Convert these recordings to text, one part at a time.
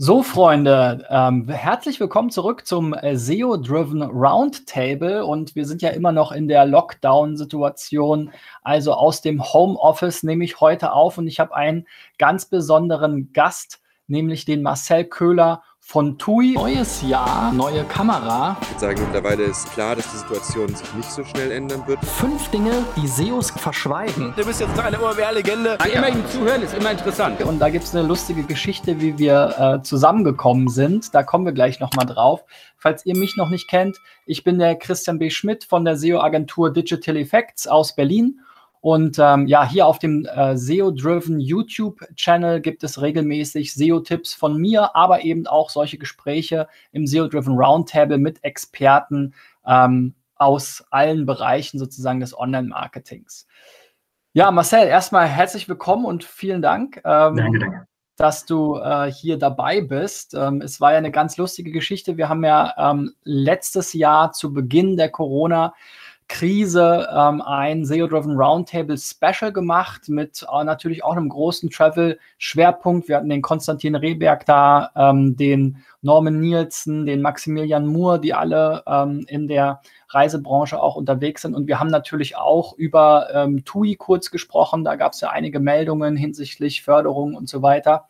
So, Freunde, ähm, herzlich willkommen zurück zum äh, SEO-Driven Roundtable. Und wir sind ja immer noch in der Lockdown-Situation. Also aus dem Homeoffice nehme ich heute auf und ich habe einen ganz besonderen Gast, nämlich den Marcel Köhler von TUI. Neues Jahr, neue Kamera. Ich würde sagen, mittlerweile ist klar, dass die Situation sich nicht so schnell ändern wird. Fünf Dinge, die SEOs verschweigen. Du bist jetzt eine OMR-Legende. Immer ihm zuhören ist immer interessant. Und da gibt es eine lustige Geschichte, wie wir äh, zusammengekommen sind. Da kommen wir gleich nochmal drauf. Falls ihr mich noch nicht kennt, ich bin der Christian B. Schmidt von der SEO-Agentur Digital Effects aus Berlin und ähm, ja, hier auf dem äh, SEO-Driven YouTube-Channel gibt es regelmäßig SEO-Tipps von mir, aber eben auch solche Gespräche im SEO-Driven Roundtable mit Experten ähm, aus allen Bereichen sozusagen des Online-Marketings. Ja, Marcel, erstmal herzlich willkommen und vielen Dank. Ähm, danke, danke. Dass du äh, hier dabei bist. Ähm, es war ja eine ganz lustige Geschichte. Wir haben ja ähm, letztes Jahr zu Beginn der Corona- Krise ähm, ein SEO-Driven Roundtable Special gemacht mit äh, natürlich auch einem großen Travel-Schwerpunkt. Wir hatten den Konstantin Rehberg da, ähm, den Norman Nielsen, den Maximilian Moore, die alle ähm, in der Reisebranche auch unterwegs sind. Und wir haben natürlich auch über ähm, TUI kurz gesprochen. Da gab es ja einige Meldungen hinsichtlich Förderung und so weiter.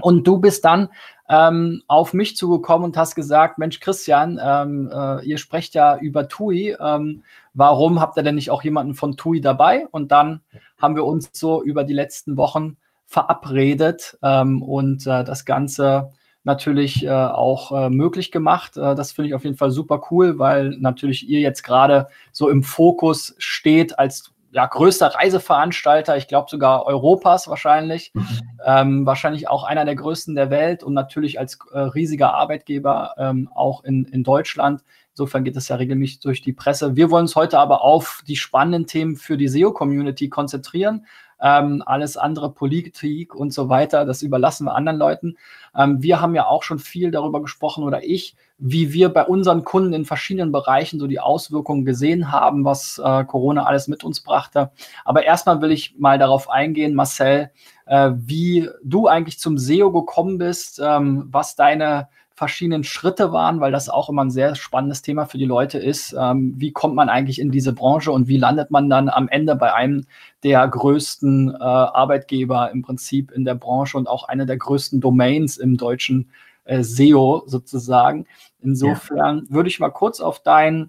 Und du bist dann ähm, auf mich zugekommen und hast gesagt, Mensch, Christian, ähm, äh, ihr sprecht ja über TUI. Ähm, warum habt ihr denn nicht auch jemanden von TUI dabei? Und dann haben wir uns so über die letzten Wochen verabredet ähm, und äh, das Ganze natürlich äh, auch äh, möglich gemacht. Äh, das finde ich auf jeden Fall super cool, weil natürlich ihr jetzt gerade so im Fokus steht als ja, größter Reiseveranstalter, ich glaube sogar Europas wahrscheinlich, mhm. ähm, wahrscheinlich auch einer der größten der Welt und natürlich als äh, riesiger Arbeitgeber ähm, auch in, in Deutschland. Insofern geht es ja regelmäßig durch die Presse. Wir wollen uns heute aber auf die spannenden Themen für die SEO-Community konzentrieren. Ähm, alles andere, Politik und so weiter, das überlassen wir anderen Leuten. Ähm, wir haben ja auch schon viel darüber gesprochen oder ich, wie wir bei unseren Kunden in verschiedenen Bereichen so die Auswirkungen gesehen haben, was äh, Corona alles mit uns brachte. Aber erstmal will ich mal darauf eingehen, Marcel, äh, wie du eigentlich zum SEO gekommen bist, ähm, was deine verschiedenen Schritte waren, weil das auch immer ein sehr spannendes Thema für die Leute ist. Ähm, wie kommt man eigentlich in diese Branche und wie landet man dann am Ende bei einem der größten äh, Arbeitgeber im Prinzip in der Branche und auch einer der größten Domains im deutschen äh, SEO sozusagen. Insofern ja. würde ich mal kurz auf dein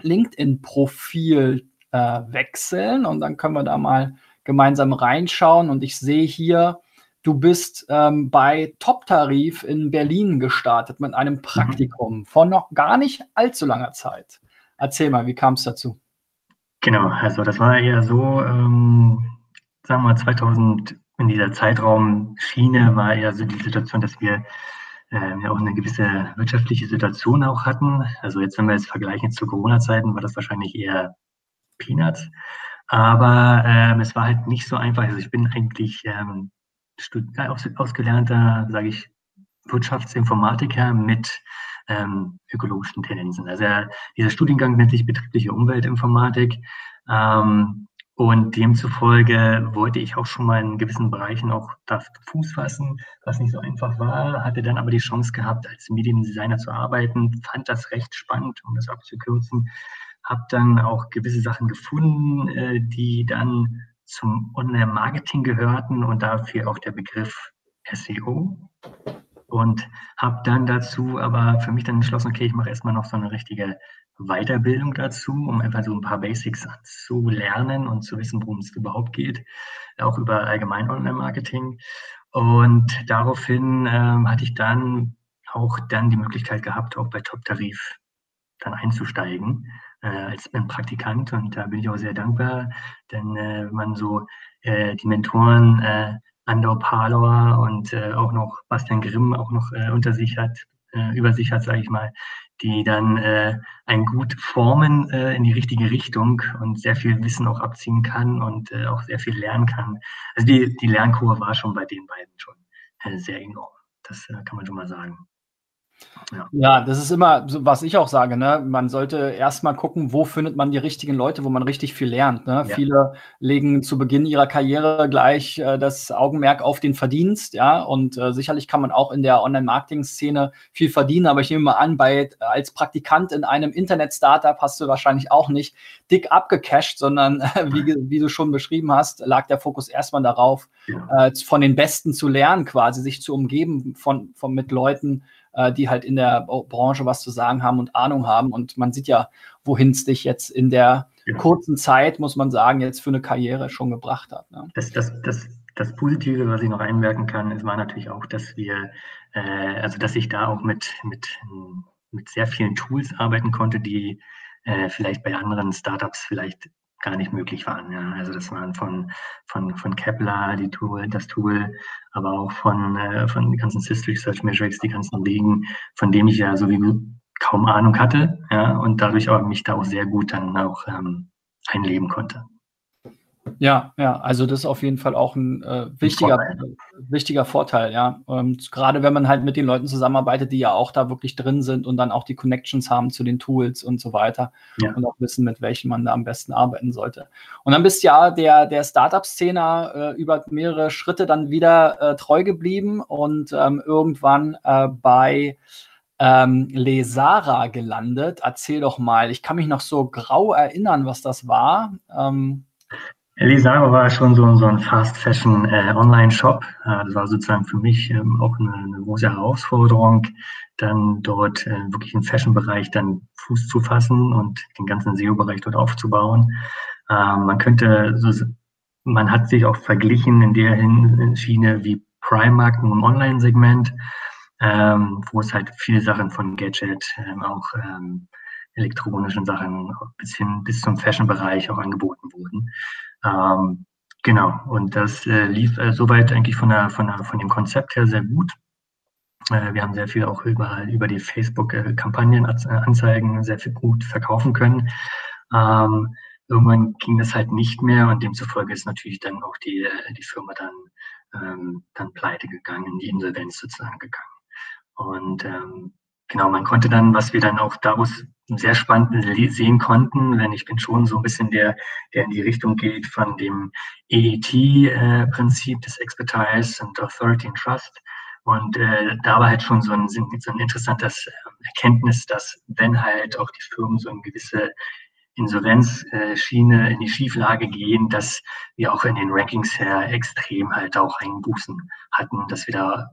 LinkedIn-Profil äh, wechseln und dann können wir da mal gemeinsam reinschauen. Und ich sehe hier, du bist ähm, bei Top-Tarif in Berlin gestartet mit einem mhm. Praktikum mhm. von noch gar nicht allzu langer Zeit. Erzähl mal, wie kam es dazu? Genau, also das war eher so, ähm, sagen wir mal 2000 in dieser Zeitraum-Schiene war eher so die Situation, dass wir ähm, ja auch eine gewisse wirtschaftliche Situation auch hatten. Also jetzt, wenn wir es vergleichen zu Corona-Zeiten, war das wahrscheinlich eher Peanuts. Aber ähm, es war halt nicht so einfach. Also ich bin eigentlich ähm, aus, ausgelernter, sage ich, Wirtschaftsinformatiker mit ähm, ökologischen Tendenzen. Also dieser Studiengang nennt sich betriebliche Umweltinformatik. Ähm, und demzufolge wollte ich auch schon mal in gewissen Bereichen auch da Fuß fassen, was nicht so einfach war, hatte dann aber die Chance gehabt, als Mediendesigner zu arbeiten, fand das recht spannend, um das abzukürzen, habe dann auch gewisse Sachen gefunden, äh, die dann zum Online-Marketing gehörten und dafür auch der Begriff SEO. Und habe dann dazu aber für mich dann entschlossen, okay, ich mache erstmal noch so eine richtige Weiterbildung dazu, um einfach so ein paar Basics zu lernen und zu wissen, worum es überhaupt geht, auch über allgemein Online-Marketing. Und daraufhin ähm, hatte ich dann auch dann die Möglichkeit gehabt, auch bei Top Tarif dann einzusteigen als ein Praktikant und da bin ich auch sehr dankbar, denn äh, wenn man so äh, die Mentoren äh, Andau Palor und äh, auch noch Bastian Grimm auch noch äh, unter sich hat, äh, über sich hat, sage ich mal, die dann äh, ein gut formen äh, in die richtige Richtung und sehr viel Wissen auch abziehen kann und äh, auch sehr viel lernen kann. Also die, die Lernkurve war schon bei den beiden schon äh, sehr enorm. Das äh, kann man schon mal sagen. Ja. ja. das ist immer, so, was ich auch sage, ne? Man sollte erstmal gucken, wo findet man die richtigen Leute, wo man richtig viel lernt. Ne? Ja. Viele legen zu Beginn ihrer Karriere gleich äh, das Augenmerk auf den Verdienst, ja. Und äh, sicherlich kann man auch in der Online-Marketing-Szene viel verdienen, aber ich nehme mal an, bei als Praktikant in einem Internet-Startup hast du wahrscheinlich auch nicht dick abgecasht, sondern wie, wie du schon beschrieben hast, lag der Fokus erstmal darauf, ja. äh, von den Besten zu lernen, quasi sich zu umgeben von, von mit Leuten, äh, die halt in der Branche was zu sagen haben und Ahnung haben. Und man sieht ja, wohin es dich jetzt in der ja. kurzen Zeit, muss man sagen, jetzt für eine Karriere schon gebracht hat. Ne? Das, das, das, das Positive, was ich noch einwerken kann, ist, war natürlich auch, dass wir, äh, also dass ich da auch mit, mit, mit sehr vielen Tools arbeiten konnte, die äh, vielleicht bei anderen Startups vielleicht gar nicht möglich waren. Ja. Also das waren von, von, von Kepler, die Tool, das Tool, aber auch von, äh, von den ganzen System Research Metrics, die ganzen Wegen, von dem ich ja sowieso kaum Ahnung hatte, ja, und dadurch aber mich da auch sehr gut dann auch ähm, einleben konnte. Ja, ja, also das ist auf jeden Fall auch ein äh, wichtiger, Vorteil. wichtiger Vorteil, ja. Und gerade wenn man halt mit den Leuten zusammenarbeitet, die ja auch da wirklich drin sind und dann auch die Connections haben zu den Tools und so weiter ja. und auch wissen, mit welchen man da am besten arbeiten sollte. Und dann bist ja der, der Startup-Szene äh, über mehrere Schritte dann wieder äh, treu geblieben und ähm, irgendwann äh, bei ähm, Lesara gelandet. Erzähl doch mal, ich kann mich noch so grau erinnern, was das war. Ähm, Elisaro war schon so, so ein Fast Fashion äh. Äh, das war sozusagen für mich ähm, auch eine, eine, große Herausforderung, dann dort äh, wirklich im Fashion-Bereich dann Fuß zu fassen und den ganzen SEO-Bereich dort aufzubauen. Ähm, man könnte, so, man hat sich auch verglichen in der Schiene wie Primark im Online-Segment, ähm, wo es halt viele Sachen von Gadget, ähm, auch ähm, elektronischen Sachen bis hin bis zum Fashion-Bereich auch angeboten wurden. Ähm, genau, und das äh, lief äh, soweit eigentlich von, der, von, der, von dem Konzept her sehr gut. Äh, wir haben sehr viel auch über, über die Facebook-Kampagnenanzeigen sehr viel gut verkaufen können. Ähm, irgendwann ging das halt nicht mehr und demzufolge ist natürlich dann auch die, äh, die Firma dann, ähm, dann pleite gegangen, die Insolvenz sozusagen gegangen. Und ähm, genau, man konnte dann, was wir dann auch daraus sehr spannend sehen konnten, denn ich bin schon so ein bisschen der, der in die Richtung geht von dem EET-Prinzip äh, des Expertise und Authority and Trust. Und äh, da war halt schon so ein, so ein interessantes äh, Erkenntnis, dass wenn halt auch die Firmen so eine gewisse Insolvenzschiene in die Schieflage gehen, dass wir auch in den Rankings her extrem halt auch Einbußen hatten, dass wir da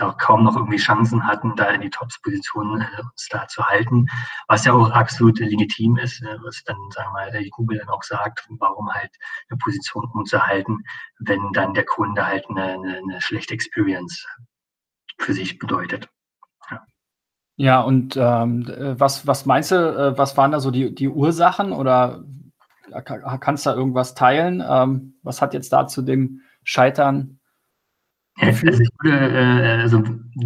da kaum noch irgendwie Chancen hatten, da in die Tops-Position äh, uns da zu halten, was ja auch absolut legitim ist, äh, was dann, sagen wir mal, die Google dann auch sagt, warum halt eine Position umzuhalten, wenn dann der Kunde halt eine, eine, eine schlechte Experience für sich bedeutet. Ja. Ja, und ähm, was, was meinst du, äh, was waren da so die, die Ursachen oder kannst du da irgendwas teilen? Ähm, was hat jetzt da zu dem Scheitern also ich, würde, äh, also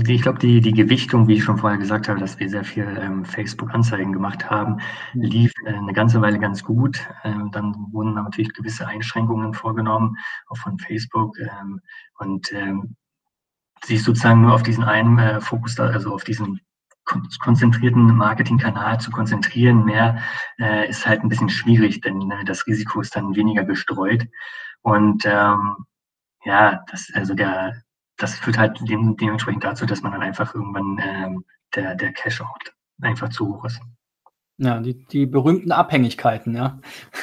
ich glaube, die, die Gewichtung, wie ich schon vorher gesagt habe, dass wir sehr viel ähm, Facebook-Anzeigen gemacht haben, mhm. lief äh, eine ganze Weile ganz gut. Ähm, dann wurden natürlich gewisse Einschränkungen vorgenommen, auch von Facebook. Ähm, und ähm, sich sozusagen nur auf diesen einen äh, Fokus, also auf diesen konzentrierten Marketingkanal zu konzentrieren, mehr äh, ist halt ein bisschen schwierig, denn äh, das Risiko ist dann weniger gestreut. Und ähm, ja, das, also der, das führt halt dem, dementsprechend dazu, dass man dann einfach irgendwann ähm, der, der Cash-Out einfach zu hoch ist. Ja, die, die berühmten Abhängigkeiten, ja.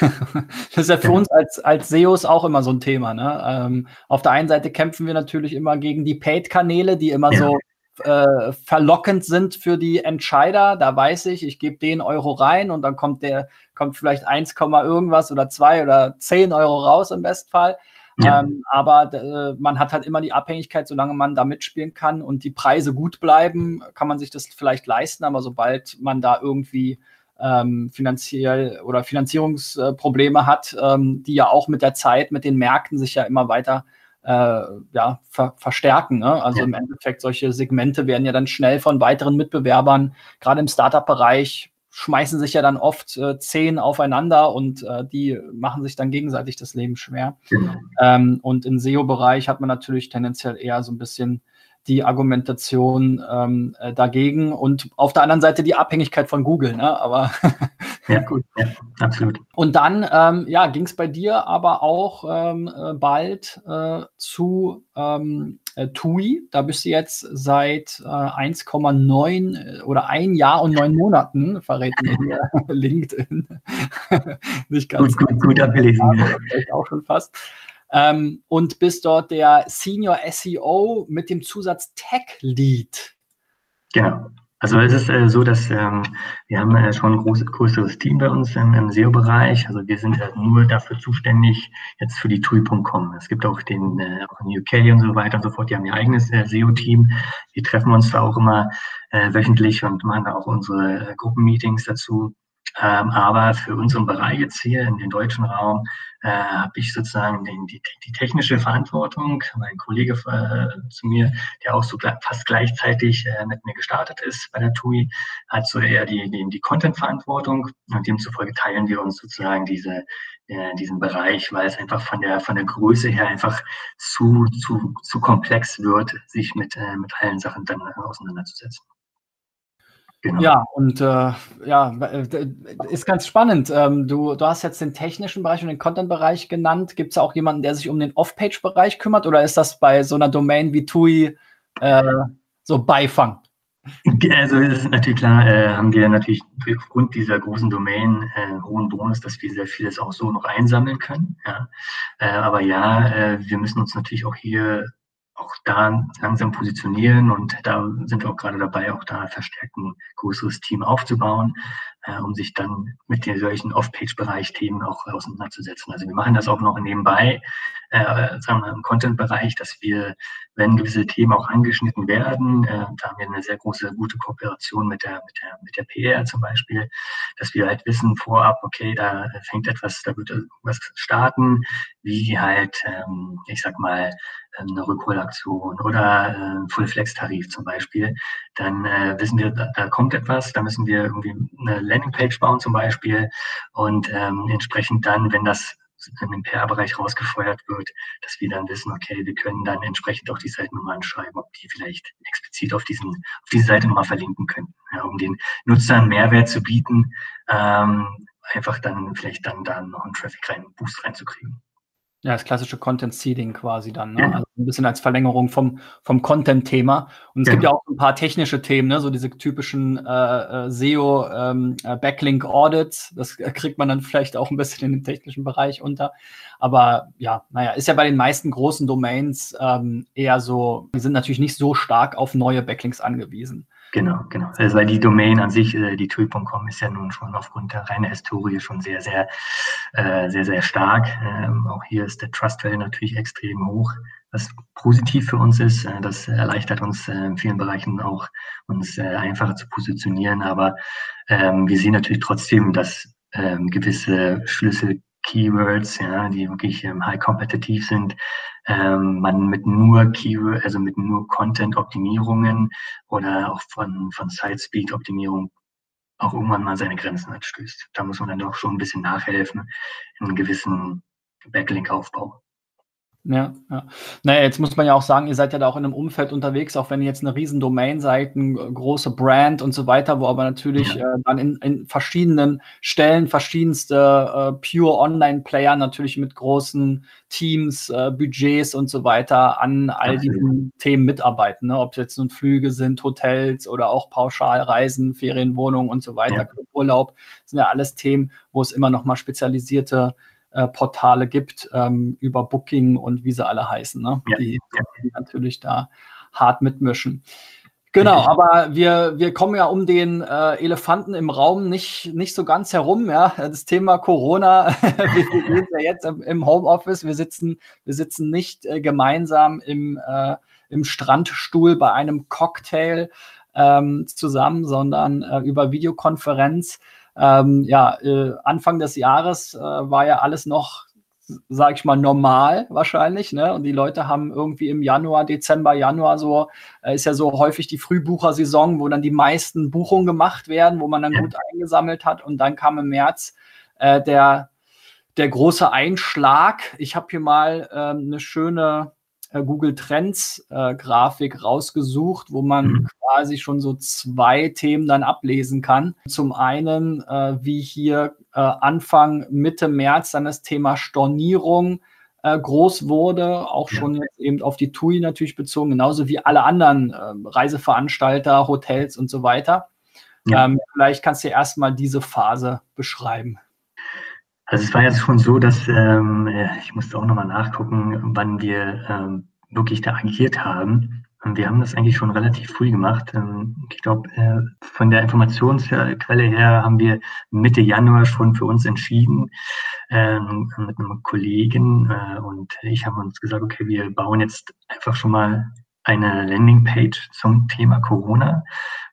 das ist ja für ja. uns als, als SEOs auch immer so ein Thema. Ne? Ähm, auf der einen Seite kämpfen wir natürlich immer gegen die Paid-Kanäle, die immer ja. so äh, verlockend sind für die Entscheider. Da weiß ich, ich gebe den Euro rein und dann kommt der, kommt vielleicht 1, irgendwas oder 2 oder 10 Euro raus im Bestfall. Ja. Ähm, aber äh, man hat halt immer die Abhängigkeit, solange man da mitspielen kann und die Preise gut bleiben, kann man sich das vielleicht leisten. Aber sobald man da irgendwie ähm, finanziell oder Finanzierungsprobleme hat, ähm, die ja auch mit der Zeit, mit den Märkten sich ja immer weiter äh, ja, ver verstärken. Ne? Also ja. im Endeffekt, solche Segmente werden ja dann schnell von weiteren Mitbewerbern, gerade im Startup-Bereich, schmeißen sich ja dann oft äh, zehn aufeinander und äh, die machen sich dann gegenseitig das Leben schwer. Genau. Ähm, und im SEO-Bereich hat man natürlich tendenziell eher so ein bisschen die Argumentation ähm, äh, dagegen und auf der anderen Seite die Abhängigkeit von Google. Ne? Aber ja, gut, ja, absolut. Und dann ähm, ja, ging es bei dir aber auch ähm, äh, bald äh, zu ähm, äh, TUI. Da bist du jetzt seit äh, 1,9 äh, oder ein Jahr und neun Monaten, verrät mir hier LinkedIn. Nicht ganz gut, gut, gut abgelesen. Ja, auch schon fast ähm, und bist dort der Senior SEO mit dem Zusatz Tech Lead. Genau. Also es ist äh, so, dass ähm, wir haben äh, schon ein großes, größeres Team bei uns im, im SEO-Bereich. Also wir sind halt nur dafür zuständig, jetzt für die TUI.com. Es gibt auch den äh, auch in UK und so weiter und so fort. Die haben ihr eigenes äh, SEO-Team. Wir treffen uns da auch immer äh, wöchentlich und machen da auch unsere äh, Gruppenmeetings dazu. Ähm, aber für unseren Bereich jetzt hier in den deutschen Raum äh, habe ich sozusagen den, die, die, technische Verantwortung. Mein Kollege äh, zu mir, der auch so fast gleichzeitig äh, mit mir gestartet ist bei der TUI, hat so eher die, die, die Content-Verantwortung und demzufolge teilen wir uns sozusagen diese, äh, diesen Bereich, weil es einfach von der, von der Größe her einfach zu, zu, zu komplex wird, sich mit, äh, mit allen Sachen dann auseinanderzusetzen. Genau. Ja, und äh, ja, äh, ist ganz spannend. Ähm, du, du hast jetzt den technischen Bereich und den Content-Bereich genannt. Gibt es auch jemanden, der sich um den Off-Page-Bereich kümmert oder ist das bei so einer Domain wie TUI äh, so Beifang? Also es ist natürlich klar, äh, haben wir natürlich aufgrund dieser großen Domain äh, hohen Bonus, dass wir sehr vieles auch so noch einsammeln können. Ja. Äh, aber ja, äh, wir müssen uns natürlich auch hier auch da langsam positionieren und da sind wir auch gerade dabei, auch da verstärkt ein größeres Team aufzubauen, äh, um sich dann mit den solchen Off-Page-Bereich-Themen auch auseinanderzusetzen. Also wir machen das auch noch nebenbei, äh, sagen wir im Content-Bereich, dass wir, wenn gewisse Themen auch angeschnitten werden, äh, da haben wir eine sehr große, gute Kooperation mit der, mit der, mit der PR zum Beispiel, dass wir halt wissen vorab, okay, da fängt etwas, da wird was starten, wie halt, ähm, ich sag mal, eine Rückholaktion oder äh, Full-Flex-Tarif zum Beispiel, dann äh, wissen wir, da, da, kommt etwas, da müssen wir irgendwie eine Landingpage bauen zum Beispiel und ähm, entsprechend dann, wenn das in den PR-Bereich rausgefeuert wird, dass wir dann wissen, okay, wir können dann entsprechend auch die Seiten nochmal anschreiben, ob die vielleicht explizit auf, diesen, auf diese Seite nochmal verlinken können, ja, um den Nutzern Mehrwert zu bieten, ähm, einfach dann vielleicht dann da noch einen Traffic rein, Boost reinzukriegen. Ja, das klassische Content Seeding quasi dann, ne? Ja. Also ein bisschen als Verlängerung vom, vom Content-Thema. Und es ja. gibt ja auch ein paar technische Themen, ne? so diese typischen äh, äh SEO ähm, äh. Das kriegt man dann vielleicht auch ein bisschen in den technischen Bereich unter. Aber ja, naja, ist ja bei den meisten großen Domains ähm, eher so, die sind natürlich nicht so stark auf neue Backlinks angewiesen. Genau, genau. Also weil die Domain an sich, äh, die TUI.com ist ja nun schon aufgrund der reinen Historie schon sehr, sehr, äh, sehr, sehr stark. Ähm, auch hier ist der Trust Value natürlich extrem hoch, was positiv für uns ist. Äh, das erleichtert uns in vielen Bereichen auch, uns einfacher zu positionieren. Aber ähm, wir sehen natürlich trotzdem, dass ähm, gewisse Schlüssel Keywords, ja, die wirklich ähm, high kompetitiv sind, ähm, man mit nur Keyword, also mit nur Content-Optimierungen oder auch von, von Site-Speed-Optimierung auch irgendwann mal seine Grenzen anstößt. Da muss man dann doch schon ein bisschen nachhelfen in einem gewissen Backlink-Aufbau. Ja, ja. Naja, jetzt muss man ja auch sagen, ihr seid ja da auch in einem Umfeld unterwegs, auch wenn ihr jetzt eine riesen Domain seid, eine große Brand und so weiter, wo aber natürlich äh, dann in, in, verschiedenen Stellen verschiedenste äh, pure Online-Player natürlich mit großen Teams, äh, Budgets und so weiter an all diesen Themen mitarbeiten. Ne? Ob es jetzt nun Flüge sind, Hotels oder auch Pauschalreisen, Ferienwohnungen und so weiter, ja. Urlaub, sind ja alles Themen, wo es immer noch mal spezialisierte äh, Portale gibt ähm, über Booking und wie sie alle heißen, ne? Ja. Die, die natürlich da hart mitmischen. Genau, aber wir, wir kommen ja um den äh, Elefanten im Raum nicht, nicht so ganz herum. Ja? Das Thema Corona, wir sind ja jetzt im, Homeoffice, wir sitzen, wir sitzen nicht äh, gemeinsam im, äh, im Strandstuhl bei einem Cocktail ähm, zusammen, sondern äh, über Videokonferenz ähm, ja, äh, Anfang des Jahres äh, war ja alles noch, sag ich mal, normal wahrscheinlich. Ne? Und die Leute haben irgendwie im Januar, Dezember, Januar so, äh, ist ja so häufig die Frühbuchersaison, wo dann die meisten Buchungen gemacht werden, wo man dann gut eingesammelt hat. Und dann kam im März äh, der, der große Einschlag. Ich habe hier mal ähm, eine schöne Google Trends äh, Grafik rausgesucht, wo man mhm. quasi schon so zwei Themen dann ablesen kann. Zum einen, äh, wie hier äh, Anfang, Mitte März dann das Thema Stornierung äh, groß wurde, auch schon ja. jetzt eben auf die TUI natürlich bezogen, genauso wie alle anderen äh, Reiseveranstalter, Hotels und so weiter. Ja. Ähm, vielleicht kannst du erstmal diese Phase beschreiben. Also es war jetzt schon so, dass ähm, ich musste auch nochmal nachgucken, wann wir ähm, wirklich da agiert haben. Wir haben das eigentlich schon relativ früh gemacht. Ähm, ich glaube, äh, von der Informationsquelle her haben wir Mitte Januar schon für uns entschieden, ähm, mit einem Kollegen äh, und ich haben uns gesagt, okay, wir bauen jetzt einfach schon mal eine Landingpage zum Thema Corona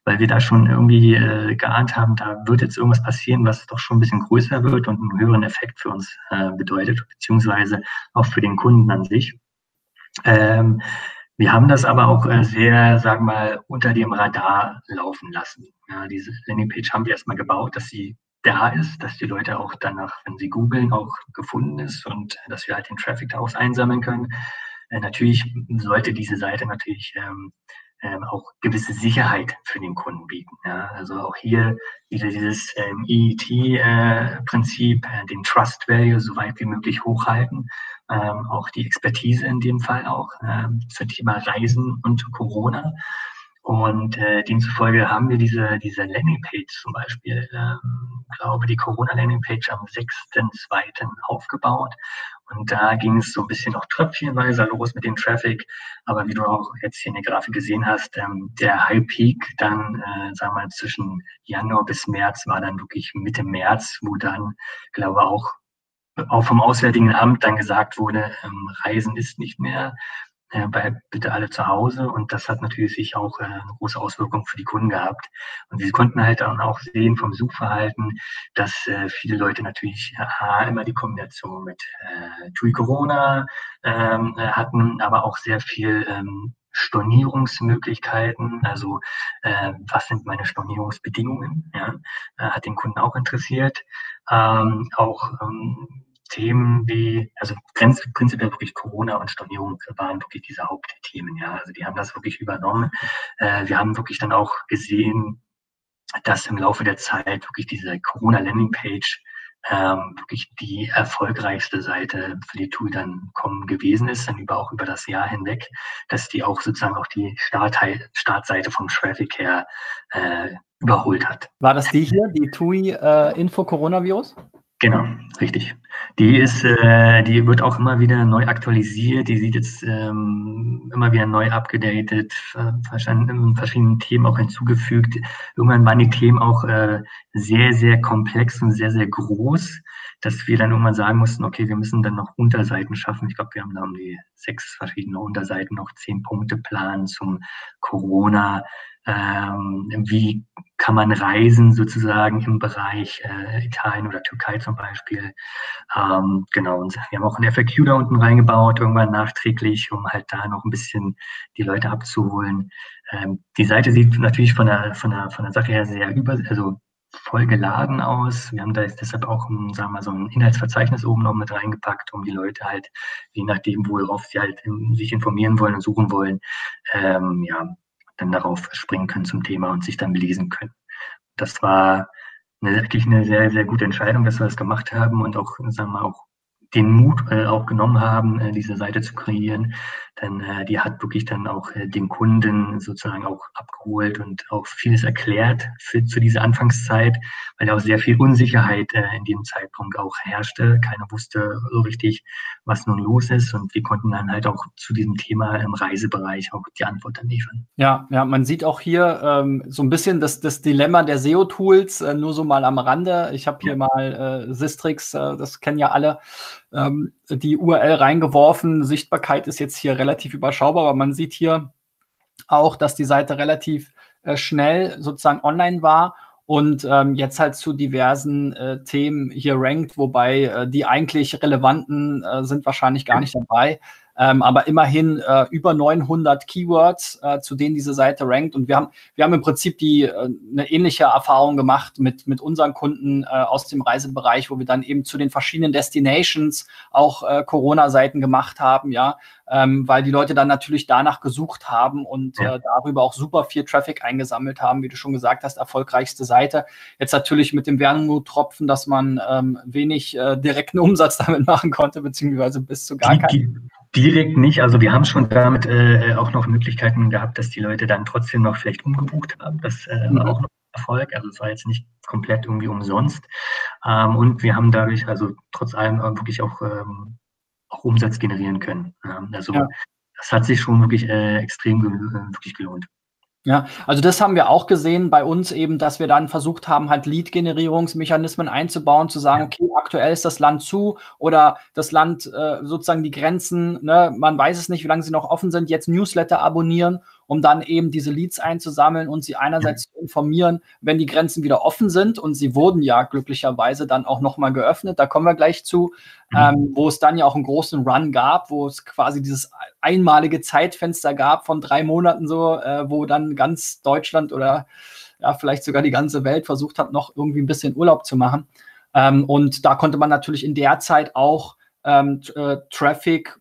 weil wir da schon irgendwie äh, geahnt haben, da wird jetzt irgendwas passieren, was doch schon ein bisschen größer wird und einen höheren Effekt für uns äh, bedeutet, beziehungsweise auch für den Kunden an sich. Ähm, wir haben das aber auch äh, sehr, sagen wir mal, unter dem Radar laufen lassen. Ja, diese Landingpage haben wir erstmal gebaut, dass sie da ist, dass die Leute auch danach, wenn sie googeln, auch gefunden ist und dass wir halt den Traffic daraus einsammeln können. Äh, natürlich sollte diese Seite natürlich ähm, ähm, auch gewisse Sicherheit für den Kunden bieten. Ja? Also auch hier wieder dieses ähm, EET-Prinzip, äh, äh, den Trust Value so weit wie möglich hochhalten, ähm, auch die Expertise in dem Fall auch äh, zum Thema Reisen und Corona. Und äh, demzufolge haben wir diese, diese Landingpage zum Beispiel, ähm, glaube die Corona-Landingpage am 6.2. aufgebaut. Und da ging es so ein bisschen auch tröpfchenweise los mit dem Traffic. Aber wie du auch jetzt hier in der Grafik gesehen hast, ähm, der High Peak dann, äh, sagen wir mal, zwischen Januar bis März war dann wirklich Mitte März, wo dann, glaube auch auch vom Auswärtigen Amt dann gesagt wurde, ähm, Reisen ist nicht mehr äh, bleibt bitte alle zu Hause. Und das hat natürlich sich auch äh, eine große Auswirkung für die Kunden gehabt. Und wir konnten halt dann auch sehen vom Suchverhalten, dass äh, viele Leute natürlich immer die Kombination mit TUI Corona ähm, äh, hatten, aber auch sehr viel ähm, Stornierungsmöglichkeiten, also äh, was sind meine Stornierungsbedingungen, ja, äh, hat den Kunden auch interessiert. Ähm, auch ähm, Themen wie, also prinzipiell wirklich Corona und Stornierung waren wirklich diese Hauptthemen, ja. Also die haben das wirklich übernommen. Äh, wir haben wirklich dann auch gesehen, dass im Laufe der Zeit wirklich diese Corona-Landing-Page ähm, wirklich die erfolgreichste Seite für die Tool dann kommen gewesen ist, dann über auch über das Jahr hinweg, dass die auch sozusagen auch die Start Startseite vom Traffic her äh, überholt hat. War das die hier, die TUI äh, Info Coronavirus? Genau, richtig. Die ist, äh, die wird auch immer wieder neu aktualisiert. Die sieht jetzt ähm, immer wieder neu abgedatet, äh, verschiedene, verschiedenen Themen auch hinzugefügt. Irgendwann waren die Themen auch äh, sehr, sehr komplex und sehr, sehr groß, dass wir dann irgendwann sagen mussten, okay, wir müssen dann noch Unterseiten schaffen. Ich glaube, wir haben da um die sechs verschiedene Unterseiten noch zehn Punkte planen zum Corona ähm, wie kann man reisen sozusagen im Bereich äh, Italien oder Türkei zum Beispiel. Ähm, genau, und wir haben auch ein FAQ da unten reingebaut, irgendwann nachträglich, um halt da noch ein bisschen die Leute abzuholen. Ähm, die Seite sieht natürlich von der, von der, von der Sache her sehr über, also voll geladen aus. Wir haben da jetzt deshalb auch, ein, sagen wir mal, so ein Inhaltsverzeichnis oben noch mit reingepackt, um die Leute halt, je nachdem, worauf sie halt sich informieren wollen und suchen wollen, ähm, ja, dann darauf springen können zum Thema und sich dann belesen können. Das war eine, wirklich eine sehr, sehr gute Entscheidung, dass wir das gemacht haben und auch, sagen wir mal, auch den Mut äh, auch genommen haben, äh, diese Seite zu kreieren. Denn äh, die hat wirklich dann auch äh, den Kunden sozusagen auch abgeholt und auch vieles erklärt für, zu dieser Anfangszeit, weil auch sehr viel Unsicherheit äh, in dem Zeitpunkt auch herrschte. Keiner wusste so richtig, was nun los ist. Und wir konnten dann halt auch zu diesem Thema im Reisebereich auch die Antwort dann liefern. Ja, ja, man sieht auch hier ähm, so ein bisschen das, das Dilemma der SEO-Tools, äh, nur so mal am Rande. Ich habe hier ja. mal äh, Sistrix, äh, das kennen ja alle ähm, die URL reingeworfen. Sichtbarkeit ist jetzt hier relativ überschaubar, aber man sieht hier auch, dass die Seite relativ äh, schnell sozusagen online war und ähm, jetzt halt zu diversen äh, Themen hier rankt, wobei äh, die eigentlich relevanten äh, sind wahrscheinlich gar nicht dabei. Ähm, aber immerhin äh, über 900 Keywords, äh, zu denen diese Seite rankt. Und wir haben, wir haben im Prinzip die äh, eine ähnliche Erfahrung gemacht mit, mit unseren Kunden äh, aus dem Reisebereich, wo wir dann eben zu den verschiedenen Destinations auch äh, Corona-Seiten gemacht haben, ja, ähm, weil die Leute dann natürlich danach gesucht haben und äh, darüber auch super viel Traffic eingesammelt haben, wie du schon gesagt hast, erfolgreichste Seite. Jetzt natürlich mit dem Wermut-Tropfen, dass man ähm, wenig äh, direkten Umsatz damit machen konnte, beziehungsweise bis zu gar keinen. Direkt nicht. Also wir haben schon damit äh, auch noch Möglichkeiten gehabt, dass die Leute dann trotzdem noch vielleicht umgebucht haben. Das äh, mhm. war auch noch Erfolg. Also es war jetzt nicht komplett irgendwie umsonst. Ähm, und wir haben dadurch also trotz allem wirklich auch ähm, auch Umsatz generieren können. Also ja. das hat sich schon wirklich äh, extrem äh, wirklich gelohnt. Ja, also das haben wir auch gesehen bei uns eben, dass wir dann versucht haben, halt Lead-Generierungsmechanismen einzubauen, zu sagen, okay, aktuell ist das Land zu oder das Land äh, sozusagen die Grenzen, ne, man weiß es nicht, wie lange sie noch offen sind, jetzt Newsletter abonnieren um dann eben diese Leads einzusammeln und sie einerseits zu informieren, wenn die Grenzen wieder offen sind. Und sie wurden ja glücklicherweise dann auch nochmal geöffnet. Da kommen wir gleich zu, mhm. ähm, wo es dann ja auch einen großen Run gab, wo es quasi dieses einmalige Zeitfenster gab von drei Monaten so, äh, wo dann ganz Deutschland oder ja, vielleicht sogar die ganze Welt versucht hat, noch irgendwie ein bisschen Urlaub zu machen. Ähm, und da konnte man natürlich in der Zeit auch ähm, äh, Traffic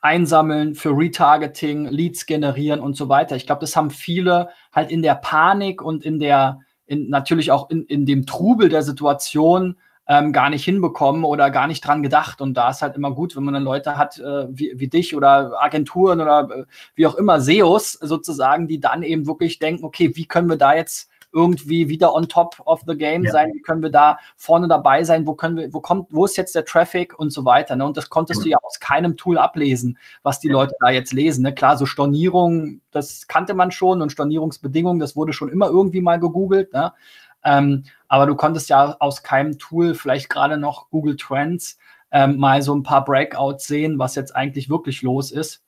einsammeln, für Retargeting, Leads generieren und so weiter. Ich glaube, das haben viele halt in der Panik und in der, in, natürlich auch in, in dem Trubel der Situation ähm, gar nicht hinbekommen oder gar nicht dran gedacht. Und da ist halt immer gut, wenn man dann Leute hat äh, wie, wie dich oder Agenturen oder äh, wie auch immer, SEOs sozusagen, die dann eben wirklich denken, okay, wie können wir da jetzt irgendwie wieder on top of the game ja. sein? Wie können wir da vorne dabei sein? Wo können wir, wo kommt, wo ist jetzt der Traffic und so weiter? Ne? Und das konntest ja. du ja aus keinem Tool ablesen, was die. Leute da jetzt lesen. Ne? Klar, so Stornierung, das kannte man schon und Stornierungsbedingungen, das wurde schon immer irgendwie mal gegoogelt. Ne? Ähm, aber du konntest ja aus keinem Tool, vielleicht gerade noch Google Trends, ähm, mal so ein paar Breakouts sehen, was jetzt eigentlich wirklich los ist.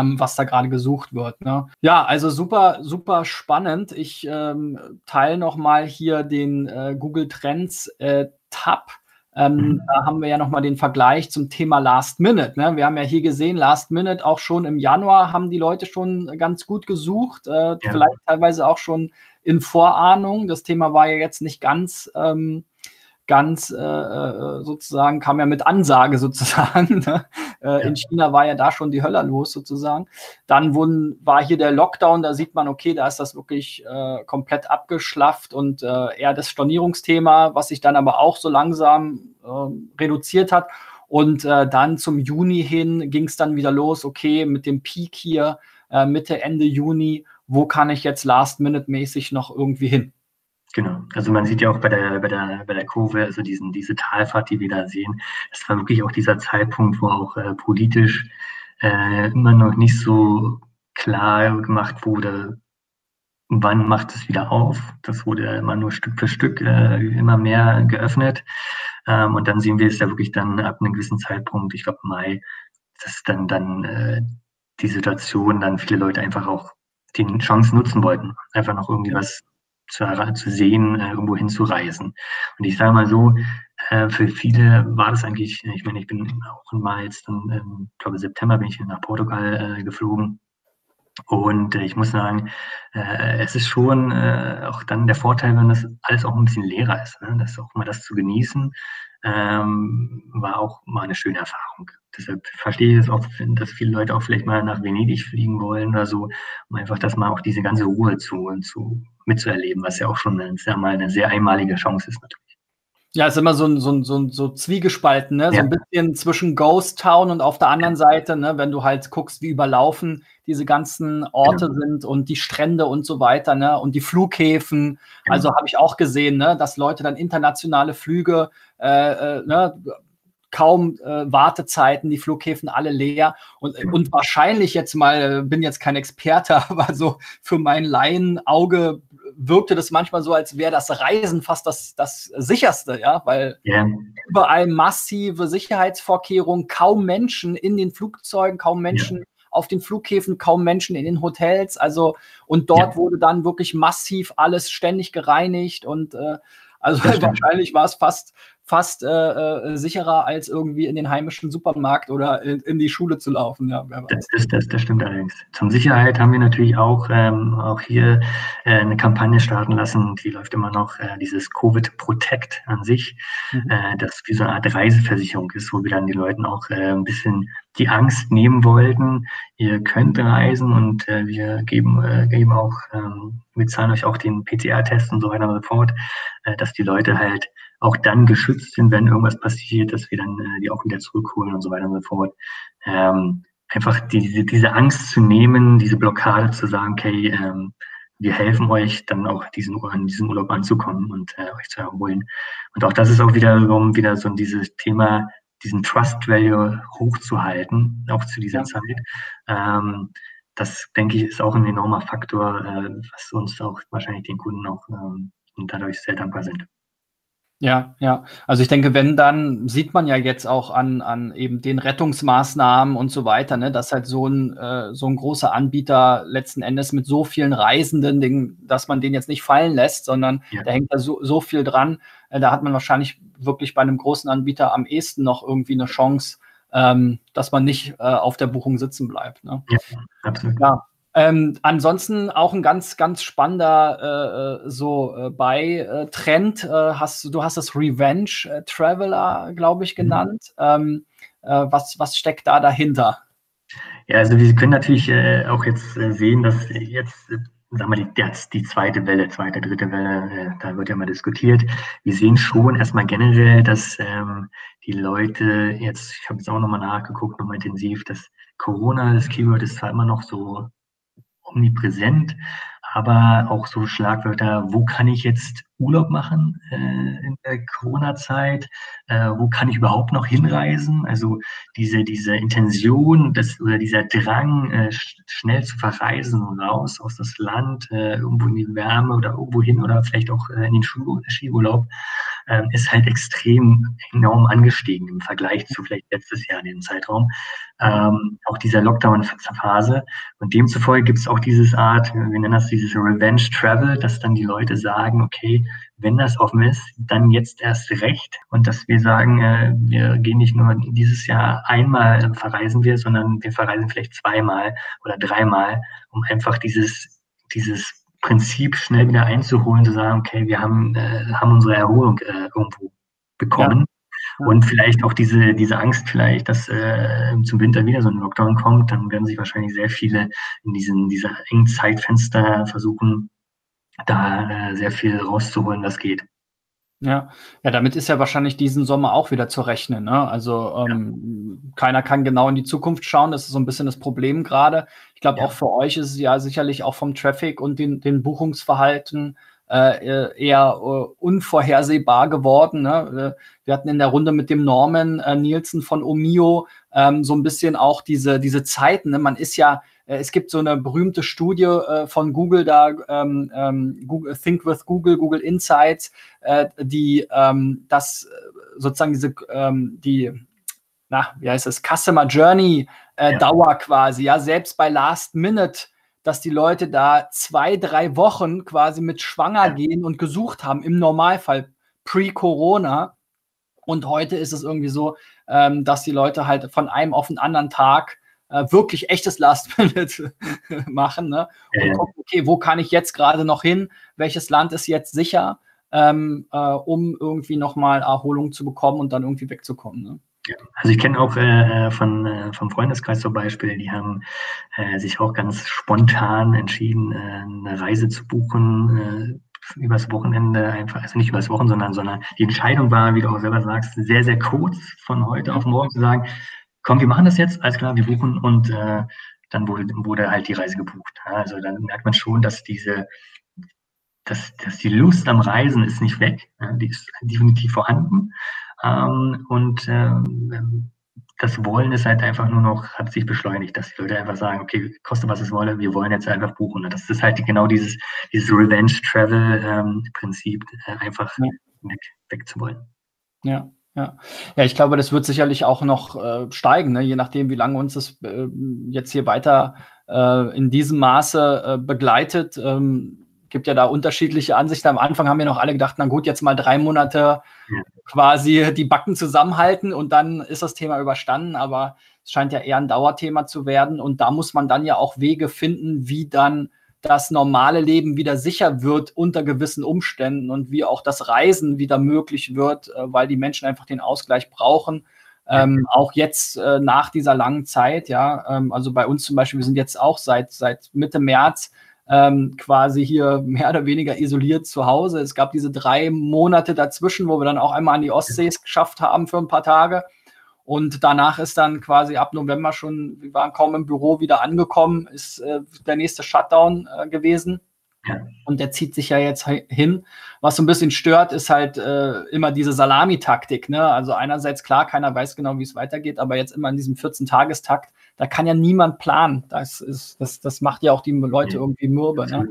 Ähm, was da gerade gesucht wird. Ne? Ja, also super, super spannend. Ich ähm, teile nochmal hier den äh, Google Trends äh, Tab. Ähm, mhm. Da haben wir ja nochmal den Vergleich zum Thema Last Minute. Ne? Wir haben ja hier gesehen, Last Minute auch schon im Januar haben die Leute schon ganz gut gesucht, äh, ja. vielleicht teilweise auch schon in Vorahnung. Das Thema war ja jetzt nicht ganz ähm, ganz äh, äh, sozusagen, kam ja mit Ansage sozusagen. Ne? Äh, ja. In China war ja da schon die Hölle los sozusagen. Dann wurden, war hier der Lockdown, da sieht man, okay, da ist das wirklich äh, komplett abgeschlafft und äh, eher das Stornierungsthema, was sich dann aber auch so langsam äh, reduziert hat. Und dann zum Juni hin ging es dann wieder los, okay, mit dem Peak hier, Mitte, Ende Juni, wo kann ich jetzt last-minute-mäßig noch irgendwie hin? Genau. Also man sieht ja auch bei der, bei der, bei der Kurve, also diesen, diese Talfahrt, die wir da sehen, es war wirklich auch dieser Zeitpunkt, wo auch äh, politisch äh, immer noch nicht so klar gemacht wurde, wann macht es wieder auf. Das wurde immer nur Stück für Stück äh, immer mehr geöffnet. Ähm, und dann sehen wir es ja wirklich dann ab einem gewissen Zeitpunkt, ich glaube Mai, dass dann, dann äh, die Situation, dann viele Leute einfach auch die Chance nutzen wollten, einfach noch irgendwie was zu, zu sehen, äh, irgendwo hinzureisen. Und ich sage mal so, äh, für viele war das eigentlich, ich meine, ich bin auch mal jetzt, dann, ähm, ich glaube September bin ich nach Portugal äh, geflogen. Und äh, ich muss sagen, äh, es ist schon äh, auch dann der Vorteil, wenn das alles auch ein bisschen leerer ist. Ne? Das auch mal das zu genießen, ähm, war auch mal eine schöne Erfahrung. Deshalb verstehe ich es auch, dass viele Leute auch vielleicht mal nach Venedig fliegen wollen oder so, um einfach das mal auch diese ganze Ruhe zu, zu mitzuerleben, was ja auch schon eine, sehr, mal eine sehr einmalige Chance ist natürlich. Ja, ist immer so ein, so ein, so ein so Zwiegespalten, ne? Ja. So ein bisschen zwischen Ghost Town und auf der anderen Seite, ne, wenn du halt guckst, wie überlaufen diese ganzen Orte genau. sind und die Strände und so weiter, ne? Und die Flughäfen. Genau. Also habe ich auch gesehen, ne, dass Leute dann internationale Flüge äh, äh, ne, kaum äh, Wartezeiten, die Flughäfen alle leer und, und wahrscheinlich jetzt mal, äh, bin jetzt kein Experte, aber so für mein Laienauge wirkte das manchmal so, als wäre das Reisen fast das, das sicherste, ja, weil yeah. überall massive Sicherheitsvorkehrungen, kaum Menschen in den Flugzeugen, kaum Menschen yeah. auf den Flughäfen, kaum Menschen in den Hotels, also und dort yeah. wurde dann wirklich massiv alles ständig gereinigt und äh, also wahrscheinlich war es fast, fast äh, äh, sicherer, als irgendwie in den heimischen Supermarkt oder in, in die Schule zu laufen. Ja, das, das, das, das, stimmt allerdings. Zum Sicherheit haben wir natürlich auch, ähm, auch hier äh, eine Kampagne starten lassen, die läuft immer noch, äh, dieses Covid Protect an sich, mhm. äh, das wie so eine Art Reiseversicherung ist, wo wir dann den Leuten auch äh, ein bisschen die Angst nehmen wollten. Ihr könnt reisen und äh, wir geben, äh, geben auch, ähm, wir zahlen euch auch den PCR-Test und so weiter und so fort, äh, dass die Leute halt auch dann geschützt sind, wenn irgendwas passiert, dass wir dann äh, die auch wieder zurückholen und so weiter und so fort. Ähm, einfach diese, diese Angst zu nehmen, diese Blockade zu sagen, okay, ähm, wir helfen euch dann auch diesen, an diesen Urlaub anzukommen und äh, euch zu erholen. Und auch das ist auch wiederum wieder so dieses Thema, diesen Trust Value hochzuhalten, auch zu dieser. Zeit. Ähm, das denke ich ist auch ein enormer Faktor, äh, was uns auch wahrscheinlich den Kunden auch ähm, dadurch sehr dankbar sind. Ja, ja. Also ich denke, wenn, dann sieht man ja jetzt auch an, an eben den Rettungsmaßnahmen und so weiter, ne, dass halt so ein, äh, so ein großer Anbieter letzten Endes mit so vielen Reisenden, den, dass man den jetzt nicht fallen lässt, sondern ja. da hängt da so, so viel dran. Äh, da hat man wahrscheinlich wirklich bei einem großen Anbieter am ehesten noch irgendwie eine Chance, ähm, dass man nicht äh, auf der Buchung sitzen bleibt. Ne? Ja, absolut. Ja. Ähm, ansonsten auch ein ganz, ganz spannender äh, äh so äh, Bei-Trend. Äh, hast, du hast das Revenge äh, Traveler, glaube ich, mhm. genannt. Mhm. Ähm, äh, was, was steckt da dahinter? Ja, also wir können natürlich auch jetzt sehen, dass jetzt sagen wir, die, jetzt die zweite Welle, zweite, dritte Welle, da wird ja mal diskutiert. Wir sehen schon erstmal generell, dass ähm, die Leute jetzt, ich habe jetzt auch nochmal nachgeguckt, nochmal intensiv, dass Corona, das Keyword ist zwar immer noch so omnipräsent, aber auch so Schlagwörter, wo kann ich jetzt Urlaub machen äh, in der Corona-Zeit? Äh, wo kann ich überhaupt noch hinreisen? Also diese, diese Intention das, oder dieser Drang, äh, schnell zu verreisen, raus aus das Land, äh, irgendwo in die Wärme oder irgendwo hin oder vielleicht auch äh, in den Skiurlaub, ähm, ist halt extrem enorm angestiegen im Vergleich zu vielleicht letztes Jahr in dem Zeitraum. Ähm, auch dieser Lockdown-Phase. Und demzufolge gibt es auch dieses Art, wir nennen das dieses Revenge Travel, dass dann die Leute sagen, okay, wenn das offen ist, dann jetzt erst recht. Und dass wir sagen, äh, wir gehen nicht nur dieses Jahr einmal verreisen wir, sondern wir verreisen vielleicht zweimal oder dreimal, um einfach dieses, dieses Prinzip schnell wieder einzuholen, zu sagen, okay, wir haben, äh, haben unsere Erholung äh, irgendwo bekommen. Ja. Und vielleicht auch diese, diese Angst vielleicht, dass äh, zum Winter wieder so ein Lockdown kommt, dann werden sich wahrscheinlich sehr viele in diesen, dieser engen Zeitfenster versuchen, da äh, sehr viel rauszuholen, was geht. Ja, ja, damit ist ja wahrscheinlich diesen Sommer auch wieder zu rechnen. Ne? Also ähm, ja. keiner kann genau in die Zukunft schauen. Das ist so ein bisschen das Problem gerade. Ich glaube, ja. auch für euch ist es ja sicherlich auch vom Traffic und den, den Buchungsverhalten äh, eher uh, unvorhersehbar geworden. Ne? Äh, wir hatten in der Runde mit dem Norman äh, Nielsen von Omio ähm, so ein bisschen auch diese, diese Zeiten. Ne? Man ist ja äh, es gibt so eine berühmte Studie äh, von Google da, ähm, ähm, Google, Think with Google, Google Insights, äh, die ähm, das äh, sozusagen diese, ähm, die, na, wie heißt das, Customer Journey äh, ja. Dauer quasi, ja, selbst bei Last Minute dass die Leute da zwei, drei Wochen quasi mit schwanger gehen und gesucht haben, im Normalfall pre-Corona. Und heute ist es irgendwie so, ähm, dass die Leute halt von einem auf den anderen Tag äh, wirklich echtes Last Minute machen ne? und ja. gucken, okay, wo kann ich jetzt gerade noch hin? Welches Land ist jetzt sicher, ähm, äh, um irgendwie nochmal Erholung zu bekommen und dann irgendwie wegzukommen? Ne? Also ich kenne auch äh, von äh, vom Freundeskreis zum Beispiel, die haben äh, sich auch ganz spontan entschieden, äh, eine Reise zu buchen äh, übers Wochenende einfach, also nicht übers Wochenende, sondern, sondern die Entscheidung war, wie du auch selber sagst, sehr, sehr kurz von heute auf morgen zu sagen, komm, wir machen das jetzt, alles klar, wir buchen und äh, dann wurde, wurde halt die Reise gebucht. Also dann merkt man schon, dass diese, dass, dass die Lust am Reisen ist nicht weg, die ist definitiv vorhanden. Ähm, und ähm, das Wollen ist halt einfach nur noch, hat sich beschleunigt, dass die Leute einfach sagen, okay, koste was es wolle, wir wollen jetzt einfach buchen. Und das ist halt genau dieses, dieses Revenge-Travel-Prinzip, ähm, äh, einfach ja. weg, weg zu wollen. Ja. Ja. ja, ich glaube, das wird sicherlich auch noch äh, steigen, ne? je nachdem, wie lange uns das äh, jetzt hier weiter äh, in diesem Maße äh, begleitet. Ähm, gibt ja da unterschiedliche Ansichten. Am Anfang haben wir noch alle gedacht, na gut, jetzt mal drei Monate ja. quasi die Backen zusammenhalten und dann ist das Thema überstanden. Aber es scheint ja eher ein Dauerthema zu werden. Und da muss man dann ja auch Wege finden, wie dann das normale Leben wieder sicher wird unter gewissen Umständen und wie auch das Reisen wieder möglich wird, äh, weil die Menschen einfach den Ausgleich brauchen. Ähm, auch jetzt äh, nach dieser langen Zeit, ja, ähm, also bei uns zum Beispiel, wir sind jetzt auch seit, seit Mitte März ähm, quasi hier mehr oder weniger isoliert zu Hause. Es gab diese drei Monate dazwischen, wo wir dann auch einmal an die Ostsee geschafft haben für ein paar Tage. Und danach ist dann quasi ab November schon, wir waren kaum im Büro wieder angekommen, ist äh, der nächste Shutdown äh, gewesen. Ja. Und der zieht sich ja jetzt hin. Was so ein bisschen stört, ist halt äh, immer diese Salamitaktik. Ne? Also einerseits klar, keiner weiß genau, wie es weitergeht, aber jetzt immer in diesem 14-Tagestakt, da kann ja niemand planen. Das, ist, das, das macht ja auch die Leute irgendwie mürbe. Ne?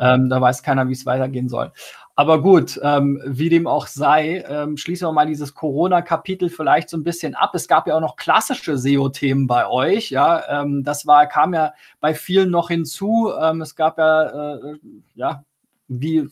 Ähm, da weiß keiner, wie es weitergehen soll. Aber gut, ähm, wie dem auch sei, ähm, schließen wir mal dieses Corona-Kapitel vielleicht so ein bisschen ab. Es gab ja auch noch klassische SEO-Themen bei euch. Ja, ähm, das war, kam ja bei vielen noch hinzu. Ähm, es gab ja, äh, ja, wie,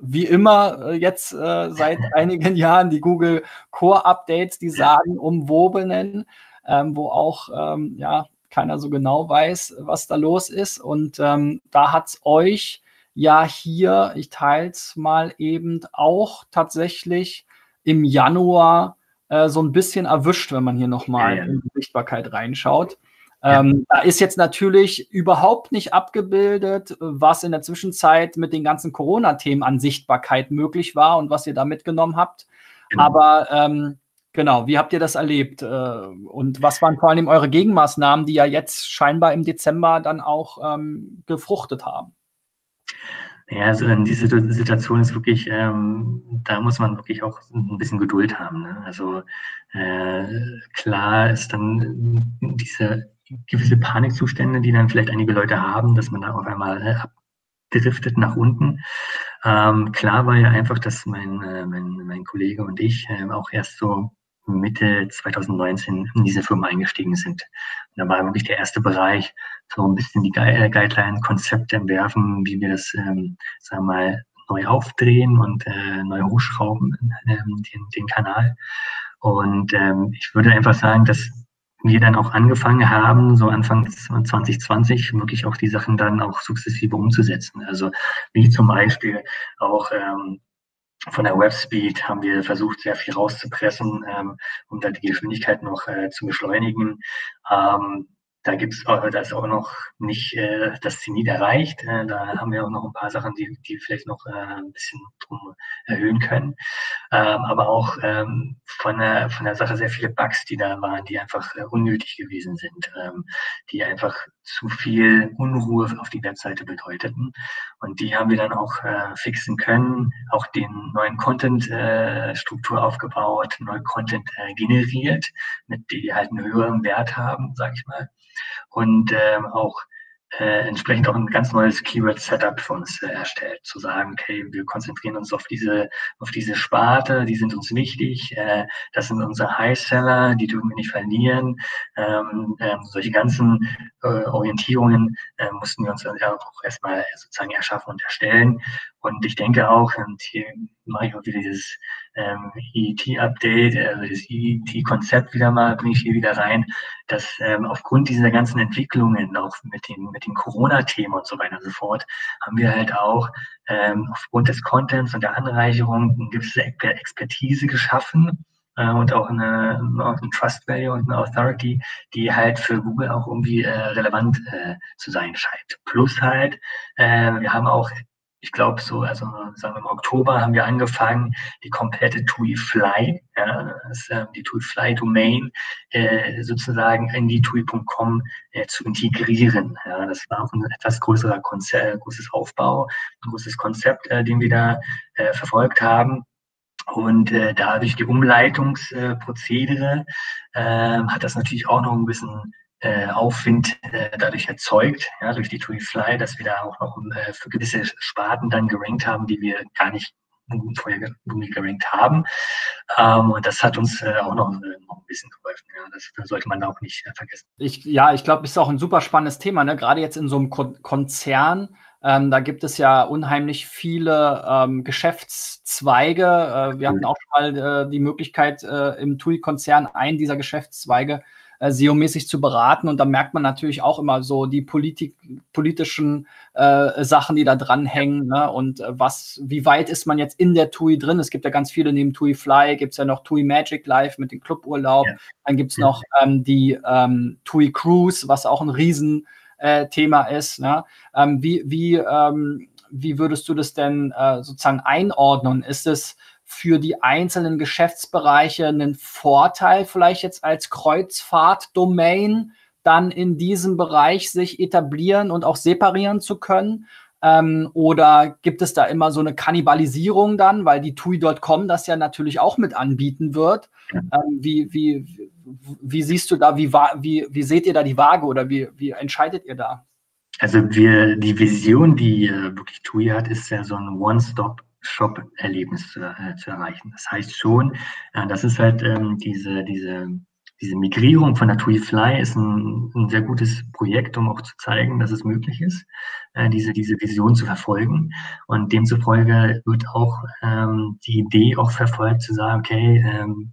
wie immer äh, jetzt äh, seit einigen Jahren die Google Core Updates, die sagen umwobenen, ähm, wo auch, ähm, ja, keiner so genau weiß, was da los ist. Und ähm, da hat es euch ja hier, ich teile es mal eben, auch tatsächlich im Januar äh, so ein bisschen erwischt, wenn man hier nochmal ja, ja. in die Sichtbarkeit reinschaut. Ähm, da ist jetzt natürlich überhaupt nicht abgebildet, was in der Zwischenzeit mit den ganzen Corona-Themen an Sichtbarkeit möglich war und was ihr da mitgenommen habt. Genau. Aber ähm, genau, wie habt ihr das erlebt? Äh, und was waren vor allem eure Gegenmaßnahmen, die ja jetzt scheinbar im Dezember dann auch ähm, gefruchtet haben? Ja, also diese Situation ist wirklich, ähm, da muss man wirklich auch ein bisschen Geduld haben. Ne? Also äh, klar ist dann diese gewisse Panikzustände, die dann vielleicht einige Leute haben, dass man da auf einmal äh, abdriftet nach unten. Ähm, klar war ja einfach, dass mein, äh, mein, mein Kollege und ich äh, auch erst so Mitte 2019 in diese Firma eingestiegen sind. Und da war wirklich der erste Bereich, so ein bisschen die äh, Guideline-Konzepte entwerfen, wie wir das, ähm, sagen wir mal, neu aufdrehen und äh, neu hochschrauben, ähm, den, den Kanal. Und ähm, ich würde einfach sagen, dass wir dann auch angefangen haben, so Anfang 2020 wirklich auch die Sachen dann auch sukzessive umzusetzen. Also wie zum Beispiel auch ähm, von der Webspeed haben wir versucht, sehr viel rauszupressen, ähm, um da die Geschwindigkeit noch äh, zu beschleunigen. Ähm, da gibt's auch, da ist auch noch nicht äh, das Zenit erreicht. Äh, da haben wir auch noch ein paar Sachen, die, die vielleicht noch äh, ein bisschen drum erhöhen können. Ähm, aber auch ähm, von, der, von der Sache sehr viele Bugs, die da waren, die einfach äh, unnötig gewesen sind, ähm, die einfach zu viel Unruhe auf die Webseite bedeuteten. Und die haben wir dann auch äh, fixen können, auch den neuen Content-Struktur äh, aufgebaut, neuen Content äh, generiert, mit die halt einen höheren Wert haben, sage ich mal und ähm, auch äh, entsprechend auch ein ganz neues Keyword-Setup für uns äh, erstellt, zu sagen, okay, wir konzentrieren uns auf diese, auf diese Sparte, die sind uns wichtig, äh, das sind unsere High-Seller, die dürfen wir nicht verlieren. Ähm, ähm, solche ganzen äh, Orientierungen äh, mussten wir uns auch erstmal sozusagen erschaffen und erstellen. Und ich denke auch, und hier mache ich auch wieder dieses ähm, EET-Update, also das EET-Konzept wieder mal, bringe ich hier wieder rein, dass ähm, aufgrund dieser ganzen Entwicklungen, auch mit den, mit den Corona-Themen und so weiter und so fort, haben wir halt auch ähm, aufgrund des Contents und der Anreicherung eine gewisse Expertise geschaffen, äh, und auch eine, auch ein Trust Value und eine Authority, die halt für Google auch irgendwie äh, relevant äh, zu sein scheint. Plus halt, äh, wir haben auch ich glaube so, also sagen wir im Oktober haben wir angefangen, die komplette TUI-Fly, ja, das, äh, die TUI-Fly-Domain äh, sozusagen in die TUI.com äh, zu integrieren. Ja, das war auch ein etwas größerer Konzept, großes Aufbau, ein großes Konzept, äh, den wir da äh, verfolgt haben. Und äh, dadurch die Umleitungsprozedere äh, hat das natürlich auch noch ein bisschen äh, Aufwind äh, dadurch erzeugt, ja, durch die TUI Fly, dass wir da auch noch äh, für gewisse Sparten dann gerankt haben, die wir gar nicht vorher gerankt haben. Ähm, und das hat uns äh, auch noch, äh, noch, ein bisschen geholfen. Ja. Das, das sollte man auch nicht äh, vergessen. Ich, ja, ich glaube, es ist auch ein super spannendes Thema, ne? gerade jetzt in so einem Kon Konzern Ähm, da gibt es ja unheimlich viele ähm, Geschäftszweige. Äh, wir hatten auch schon mal äh, die Möglichkeit, äh, im TUI-Konzern einen dieser Geschäftszweige äh, SEO-mäßig zu beraten. Und da merkt man natürlich auch immer so die Politik, politischen äh, Sachen, die da dranhängen. Ne? Und äh, was, wie weit ist man jetzt in der TUI drin? Es gibt ja ganz viele neben TUI Fly, gibt es ja noch TUI Magic Live mit dem Cluburlaub. Ja. Dann gibt es noch ähm, die ähm, TUI Cruise, was auch ein riesen äh, ist. Ne? Ähm, wie, wie, ähm, wie würdest du das denn äh, sozusagen einordnen? Ist es für die einzelnen Geschäftsbereiche ein Vorteil, vielleicht jetzt als Kreuzfahrt-Domain dann in diesem Bereich sich etablieren und auch separieren zu können? Ähm, oder gibt es da immer so eine Kannibalisierung dann, weil die TUI.com das ja natürlich auch mit anbieten wird? Ähm, wie, wie, wie siehst du da, wie, wie, wie seht ihr da die Waage oder wie, wie entscheidet ihr da? Also wir, die Vision, die äh, wirklich TUI hat, ist ja so ein One-Stop-Shop-Erlebnis zu, äh, zu, erreichen. Das heißt schon, äh, das ist halt ähm, diese, diese diese Migrierung von der TUI Fly ist ein, ein, sehr gutes Projekt, um auch zu zeigen, dass es möglich ist, äh, diese, diese Vision zu verfolgen. Und demzufolge wird auch ähm, die Idee auch verfolgt, zu sagen, okay, ähm,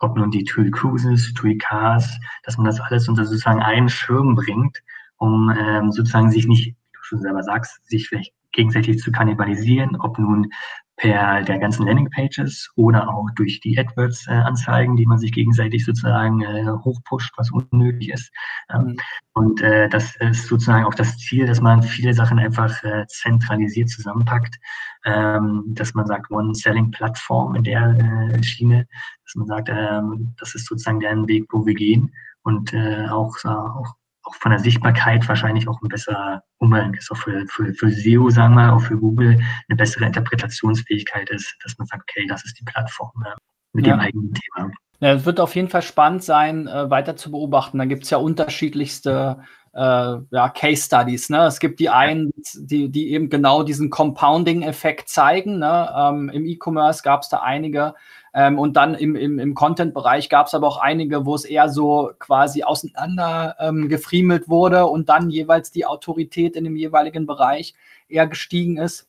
ob nun die TUI Cruises, TUI Cars, dass man das alles unter sozusagen einen Schirm bringt, um ähm, sozusagen sich nicht, wie du schon selber sagst, sich vielleicht gegenseitig zu kannibalisieren, ob nun per der ganzen Landingpages oder auch durch die AdWords-Anzeigen, äh, die man sich gegenseitig sozusagen äh, hochpusht, was unnötig ist. Mhm. Und äh, das ist sozusagen auch das Ziel, dass man viele Sachen einfach äh, zentralisiert zusammenpackt, ähm, dass man sagt, One-Selling-Plattform in der äh, Schiene, dass man sagt, ähm, das ist sozusagen der Weg, wo wir gehen und äh, auch, auch auch von der Sichtbarkeit wahrscheinlich auch ein besserer Umgang ist, auch für, für, für SEO, sagen wir, auch für Google eine bessere Interpretationsfähigkeit ist, dass man sagt, okay, das ist die Plattform ja, mit ja. dem eigenen Thema. Ja, es wird auf jeden Fall spannend sein, äh, weiter zu beobachten. Da gibt es ja unterschiedlichste äh, ja, Case Studies. Ne? Es gibt die einen, die, die eben genau diesen Compounding-Effekt zeigen. Ne? Ähm, Im E-Commerce gab es da einige, ähm, und dann im, im, im Content-Bereich gab es aber auch einige, wo es eher so quasi auseinander ähm, wurde und dann jeweils die Autorität in dem jeweiligen Bereich eher gestiegen ist.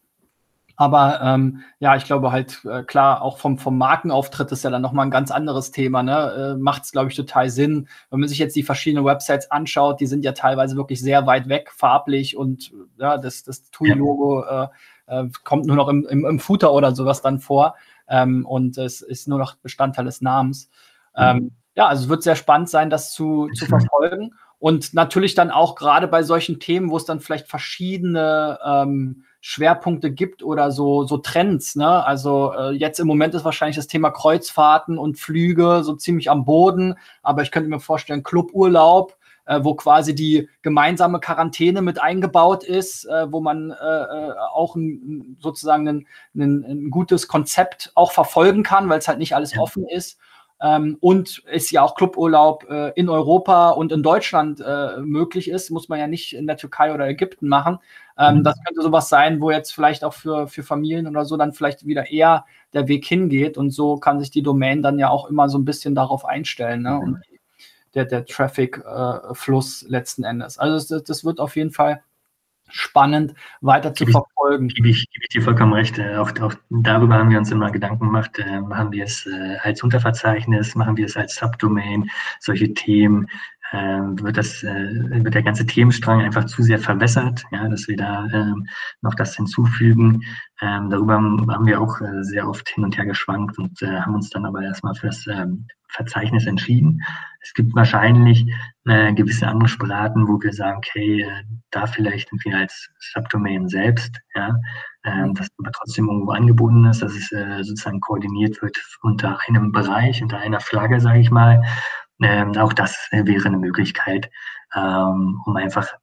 Aber ähm, ja, ich glaube halt, äh, klar, auch vom, vom Markenauftritt ist ja dann nochmal ein ganz anderes Thema. Ne? Äh, Macht es, glaube ich, total Sinn. Wenn man sich jetzt die verschiedenen Websites anschaut, die sind ja teilweise wirklich sehr weit weg, farblich und ja, das, das TUI-Logo äh, äh, kommt nur noch im, im, im Footer oder sowas dann vor ähm, und es ist nur noch Bestandteil des Namens. Mhm. Ähm, ja, also es wird sehr spannend sein, das zu, zu verfolgen. Und natürlich dann auch gerade bei solchen Themen, wo es dann vielleicht verschiedene ähm, Schwerpunkte gibt oder so, so Trends. Ne? Also äh, jetzt im Moment ist wahrscheinlich das Thema Kreuzfahrten und Flüge so ziemlich am Boden. Aber ich könnte mir vorstellen, Cluburlaub wo quasi die gemeinsame Quarantäne mit eingebaut ist, äh, wo man äh, äh auch ein, sozusagen ein, ein, ein, gutes Konzept auch verfolgen kann, weil es halt nicht alles ja. offen ist. Ähm, und es ja auch Cluburlaub äh, in Europa und in Deutschland äh, möglich ist, muss man ja nicht in der Türkei oder Ägypten machen. Ähm, mhm. Das könnte sowas sein, wo jetzt vielleicht auch für, für Familien oder so dann vielleicht wieder eher der Weg hingeht. Und so kann sich die Domain dann ja auch immer so ein bisschen darauf einstellen. Ne? Und der, der Traffic-Fluss äh, letzten Endes. Also das, das, wird auf jeden Fall spannend weiter zu verfolgen. Gebe ich, gebe ich dir vollkommen recht. Äh, auch, auch, darüber haben wir uns immer Gedanken gemacht. Äh, machen wir es äh, als Unterverzeichnis, machen wir es als Subdomain, solche Themen. Ähm, wird das, äh, wird der ganze Themenstrang einfach zu sehr verbessert, ja, dass wir da ähm, noch das hinzufügen. Ähm, darüber haben wir auch äh, sehr oft hin und her geschwankt und äh, haben uns dann aber erstmal für das ähm, Verzeichnis entschieden. Es gibt wahrscheinlich gewisse andere Sprachen, wo wir sagen, okay, da vielleicht irgendwie als Subdomain selbst, ja, äh, das aber trotzdem irgendwo angebunden ist, dass es sozusagen koordiniert wird unter einem Bereich, unter einer Flagge, sage ich mal. Ähm, auch das wäre eine Möglichkeit, ähm, um einfach,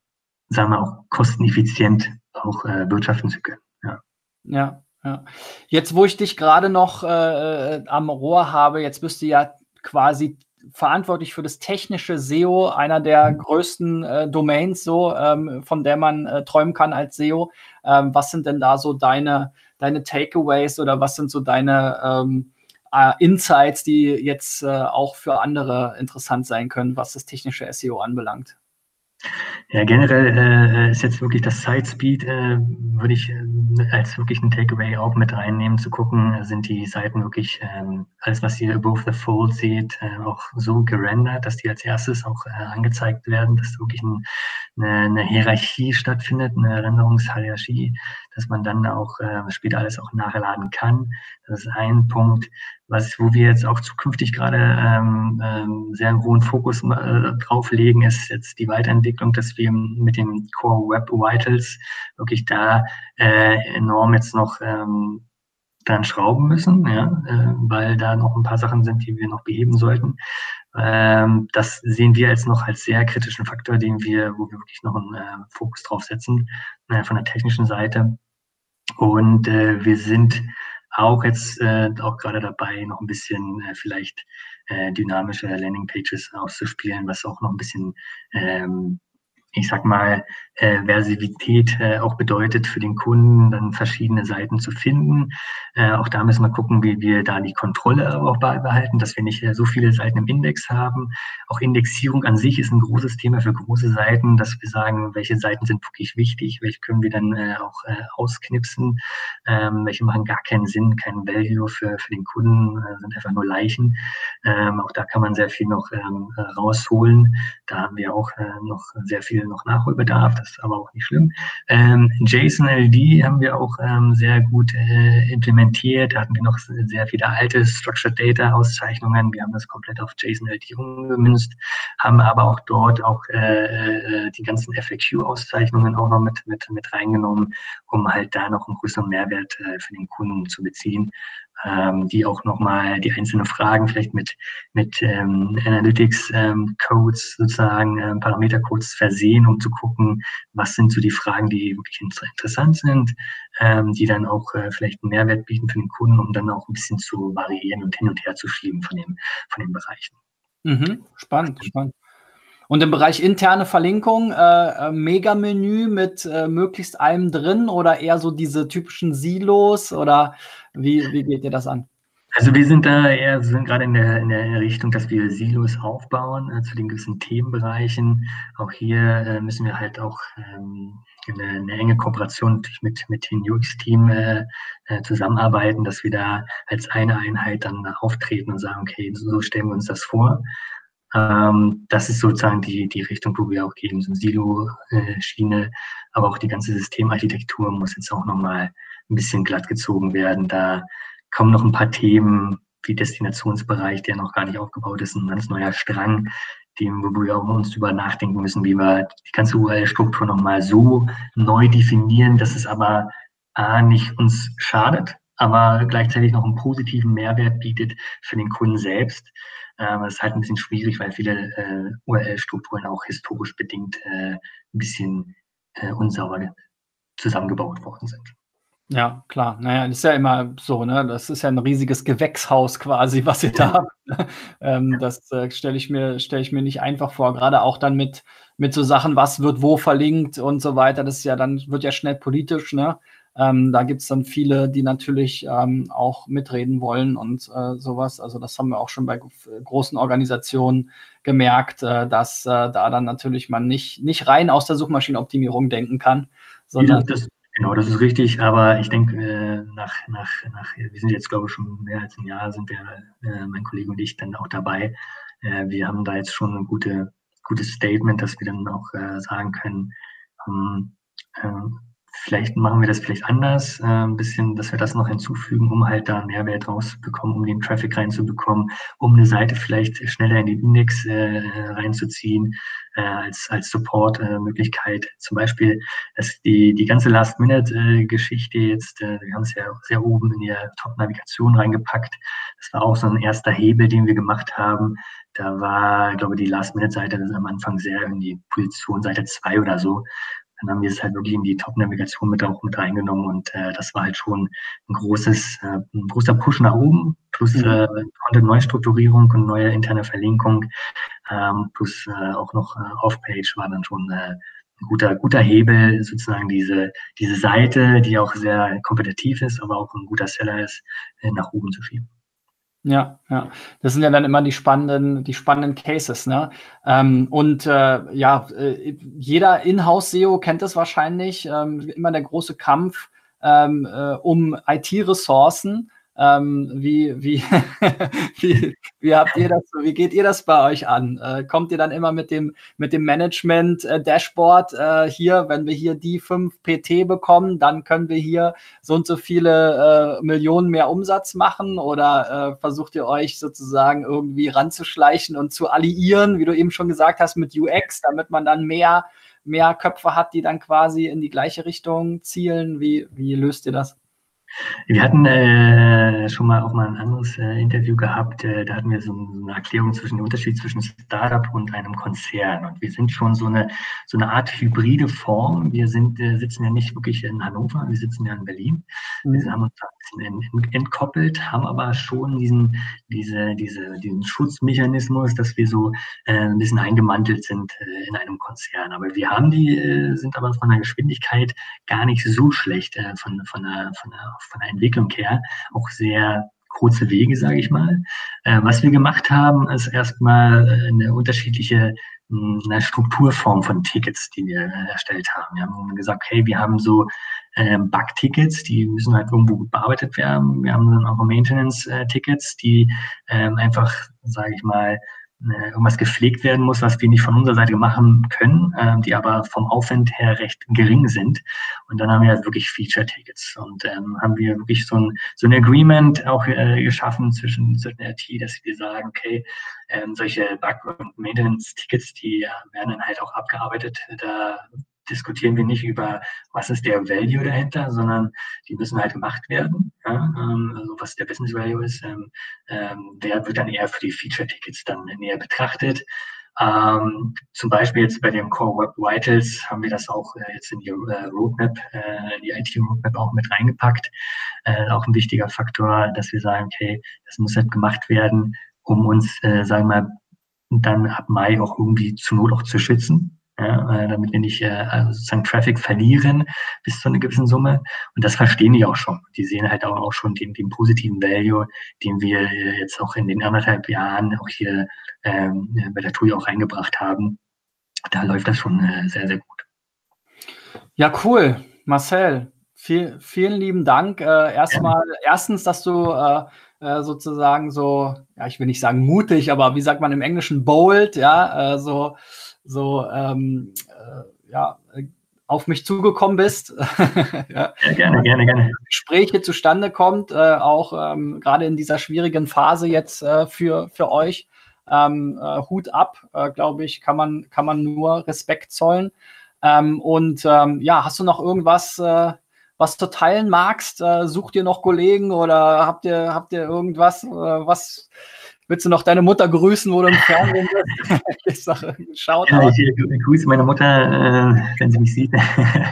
sagen wir auch kosteneffizient auch äh, wirtschaften zu können. Ja. ja. Ja. Jetzt, wo ich dich gerade noch äh, äh, am Rohr habe, jetzt bist du ja quasi verantwortlich für das technische SEO, einer der mhm. größten äh, Domains, so ähm, von der man äh, träumen kann als SEO. Ähm, was sind denn da so deine, deine Takeaways oder was sind so deine ähm, äh, Insights, die jetzt äh, auch für andere interessant sein können, was das technische SEO anbelangt? Ja, generell äh, ist jetzt wirklich das Side Speed, äh, würde ich äh, als wirklich ein Takeaway auch mit reinnehmen, zu gucken, sind die Seiten wirklich, ähm, alles was ihr above the fold seht, äh, auch so gerendert, dass die als erstes auch äh, angezeigt werden, dass wirklich ein, eine, eine Hierarchie stattfindet, eine Renderungshierarchie, dass man dann auch äh, später alles auch nachladen kann. Das ist ein Punkt was, wo wir jetzt auch zukünftig gerade ähm, ähm, sehr einen hohen Fokus äh, drauf legen, ist jetzt die Weiterentwicklung, dass wir mit den Core Web Vitals wirklich da äh, enorm jetzt noch ähm, dran schrauben müssen, ja, äh, weil da noch ein paar Sachen sind, die wir noch beheben sollten. Ähm, das sehen wir als noch als sehr kritischen Faktor, den wir, wo wir wirklich noch einen äh, Fokus drauf setzen äh, von der technischen Seite. Und äh, wir sind auch jetzt äh, auch gerade dabei, noch ein bisschen äh, vielleicht äh, dynamische Landingpages auszuspielen, was auch noch ein bisschen ähm, ich sag mal, äh, Versivität äh, auch bedeutet für den Kunden, dann verschiedene Seiten zu finden. Äh, auch da müssen wir gucken, wie wir da die Kontrolle auch beibehalten, dass wir nicht äh, so viele Seiten im Index haben. Auch Indexierung an sich ist ein großes Thema für große Seiten, dass wir sagen, welche Seiten sind wirklich wichtig, welche können wir dann äh, auch äh, ausknipsen, ähm, welche machen gar keinen Sinn, keinen Value für, für den Kunden, äh, sind einfach nur Leichen. Ähm, auch da kann man sehr viel noch ähm, äh, rausholen. Da haben wir auch äh, noch sehr viel noch Nachholbedarf, das ist aber auch nicht schlimm. Ähm, JSON LD haben wir auch ähm, sehr gut äh, implementiert. Da hatten wir noch sehr viele alte Structured Data Auszeichnungen. Wir haben das komplett auf JSON LD umgemünzt, haben aber auch dort auch äh, äh die ganzen FAQ Auszeichnungen auch noch mit, mit, mit reingenommen, um halt da noch einen größeren Mehrwert äh, für den Kunden zu beziehen ähm, die auch nochmal die einzelnen Fragen vielleicht mit, mit ähm, Analytics-Codes ähm, sozusagen, ähm, Parametercodes versehen, um zu gucken, was sind so die Fragen, die wirklich interessant sind, ähm, die dann auch äh, vielleicht einen Mehrwert bieten für den Kunden, um dann auch ein bisschen zu variieren und hin und her zu schieben von, dem, von den Bereichen. Mhm, spannend, spannend. Und im Bereich interne Verlinkung, äh, äh, Mega-Menü mit äh, möglichst allem drin oder eher so diese typischen Silos oder wie, wie geht ihr das an? Also wir sind da eher, sind gerade in der, in der Richtung, dass wir Silos aufbauen äh, zu den gewissen Themenbereichen. Auch hier äh, müssen wir halt auch ähm, eine, eine, enge Kooperation mit, mit dem UX-Team äh, äh, zusammenarbeiten, dass wir da als eine Einheit dann auftreten und sagen, okay, so stellen wir uns das vor. Ähm, das ist sozusagen die, die Richtung, wo wir auch gehen, so Silo-Schiene, aber auch die ganze Systemarchitektur muss jetzt auch nochmal ein bisschen glatt gezogen werden. Da kommen noch ein paar Themen wie Destinationsbereich, der noch gar nicht aufgebaut ist, ein ganz neuer Strang, dem, wo wir auch uns über nachdenken müssen, wie wir die ganze URL-Struktur nochmal so neu definieren, dass es aber A, nicht uns schadet, aber gleichzeitig noch einen positiven Mehrwert bietet für den Kunden selbst. Ähm, das ist halt ein bisschen schwierig, weil viele äh, URL-Strukturen auch historisch bedingt äh, ein bisschen äh, unsauber zusammengebaut worden sind. Ja, klar. Naja, das ist ja immer so, ne? Das ist ja ein riesiges Gewächshaus quasi, was ihr da habt. Ähm, das äh, stelle ich, mir, stell ich mir nicht einfach vor. Gerade auch dann mit, mit so Sachen, was wird wo verlinkt und so weiter. Das ist ja dann, wird ja schnell politisch, ne? Ähm, da gibt es dann viele, die natürlich ähm, auch mitreden wollen und äh, sowas. Also das haben wir auch schon bei großen Organisationen gemerkt, äh, dass äh, da dann natürlich man nicht, nicht rein aus der Suchmaschinenoptimierung denken kann, sondern. Ja, das, genau, das ist richtig, aber ich denke, äh, nach, nach, nach, wir sind jetzt, glaube ich, schon mehr als ein Jahr, sind wir, äh, mein Kollege und ich, dann auch dabei. Äh, wir haben da jetzt schon ein gute, gutes Statement, dass wir dann auch sagen können, ähm, ähm, Vielleicht machen wir das vielleicht anders, äh, ein bisschen, dass wir das noch hinzufügen, um halt da Mehrwert rauszubekommen, um den Traffic reinzubekommen, um eine Seite vielleicht schneller in den Index äh, reinzuziehen, äh, als, als Support-Möglichkeit. Zum Beispiel dass die, die ganze Last-Minute-Geschichte jetzt, äh, wir haben es ja sehr oben in die Top-Navigation reingepackt. Das war auch so ein erster Hebel, den wir gemacht haben. Da war, ich glaube, die Last-Minute-Seite am Anfang sehr in die Position Seite 2 oder so dann haben wir es halt wirklich in die Top-Navigation mit auch mit reingenommen und äh, das war halt schon ein großes, äh, ein großer Push nach oben, plus mhm. äh, Content-Neustrukturierung und neue interne Verlinkung, ähm, plus äh, auch noch äh, Off-Page war dann schon äh, ein guter, guter Hebel, sozusagen diese, diese Seite, die auch sehr kompetitiv ist, aber auch ein guter Seller ist, äh, nach oben zu schieben. Ja, ja. Das sind ja dann immer die spannenden, die spannenden Cases, ne? Ähm, und äh, ja, äh, jeder Inhouse-SEO kennt es wahrscheinlich, ähm, immer der große Kampf ähm, äh, um IT-Ressourcen. Ähm, wie, wie, wie, wie habt ihr das, wie geht ihr das bei euch an? Äh, kommt ihr dann immer mit dem, mit dem Management-Dashboard äh, äh, hier, wenn wir hier die 5 PT bekommen, dann können wir hier so und so viele äh, Millionen mehr Umsatz machen? Oder äh, versucht ihr euch sozusagen irgendwie ranzuschleichen und zu alliieren, wie du eben schon gesagt hast, mit UX, damit man dann mehr, mehr Köpfe hat, die dann quasi in die gleiche Richtung zielen? Wie, wie löst ihr das? Wir hatten äh, schon mal auch mal ein anderes äh, Interview gehabt, äh, da hatten wir so, so, eine Erklärung zwischen dem Unterschied zwischen Startup und einem Konzern. Und wir sind schon so eine, so eine Art hybride Form. Wir sind, äh, sitzen ja nicht wirklich in Hannover, wir sitzen ja in Berlin. Mhm. Wir haben uns entkoppelt, haben aber schon diesen, diese, diese, diesen Schutzmechanismus, dass wir so äh, ein bisschen eingemantelt sind äh, in einem Konzern. Aber wir haben die, sind aber von der Geschwindigkeit gar nicht so schlecht von, von, der, von der von der Entwicklung her auch sehr kurze Wege, sage ich mal. Äh, was wir gemacht haben, ist erstmal eine unterschiedliche hm, eine Strukturform von Tickets, die wir äh, erstellt haben. Wir haben gesagt, hey, wir haben so äh, Bug-Tickets, die müssen halt irgendwo gut bearbeitet werden. Wir haben dann auch Maintenance-Tickets, die ähm, einfach, sage ich mal, äh, irgendwas gepflegt werden muss, was wir nicht von unserer Seite machen können, äh, die aber vom Aufwand her recht gering sind. Und dann haben wir halt wirklich Feature-Tickets und ähm, haben wir wirklich so ein, so ein Agreement auch äh, geschaffen zwischen, zwischen IT, dass wir sagen, okay, ähm, solche Bug- und Maintenance-Tickets, die äh, werden dann halt auch abgearbeitet. Da diskutieren wir nicht über, was ist der Value dahinter, sondern die müssen halt gemacht werden. Ja? Ähm, also was der Business Value ist, ähm, ähm, der wird dann eher für die Feature-Tickets dann näher betrachtet. Ähm, zum Beispiel jetzt bei dem Core Web Vitals haben wir das auch äh, jetzt in die äh, Roadmap, äh, die IT-Roadmap auch mit reingepackt. Äh, auch ein wichtiger Faktor, dass wir sagen, okay, das muss halt gemacht werden, um uns, äh, sagen wir mal, dann ab Mai auch irgendwie zur Not auch zu schützen ja, damit wir nicht äh, also sozusagen Traffic verlieren bis zu einer gewissen Summe. Und das verstehen die auch schon. Die sehen halt auch, auch schon den, den positiven Value, den wir jetzt auch in den anderthalb Jahren auch hier ähm, bei der TUI auch reingebracht haben. Da läuft das schon äh, sehr, sehr gut. Ja, cool. Marcel, viel, vielen lieben Dank. Äh, erstmal, ja. erstens, dass du äh, äh, sozusagen so, ja, ich will nicht sagen mutig, aber wie sagt man im Englischen bold, ja, äh, so so ähm, äh, ja, auf mich zugekommen bist. ja. ja. gerne, gerne, gerne. Gespräche zustande kommt, äh, auch ähm, gerade in dieser schwierigen Phase jetzt äh, für, für euch. Ähm, äh, Hut ab, äh, glaube ich, kann man, kann man nur Respekt zollen. Ähm, und ähm, ja, hast du noch irgendwas, äh, was du teilen magst? sucht ihr noch Kollegen oder habt ihr, habt ihr irgendwas, was Willst du noch deine Mutter grüßen, wo du im Fernsehen bist? ich sage, schaut ja, ich, ich, grüße meine Mutter, äh, wenn sie mich sieht.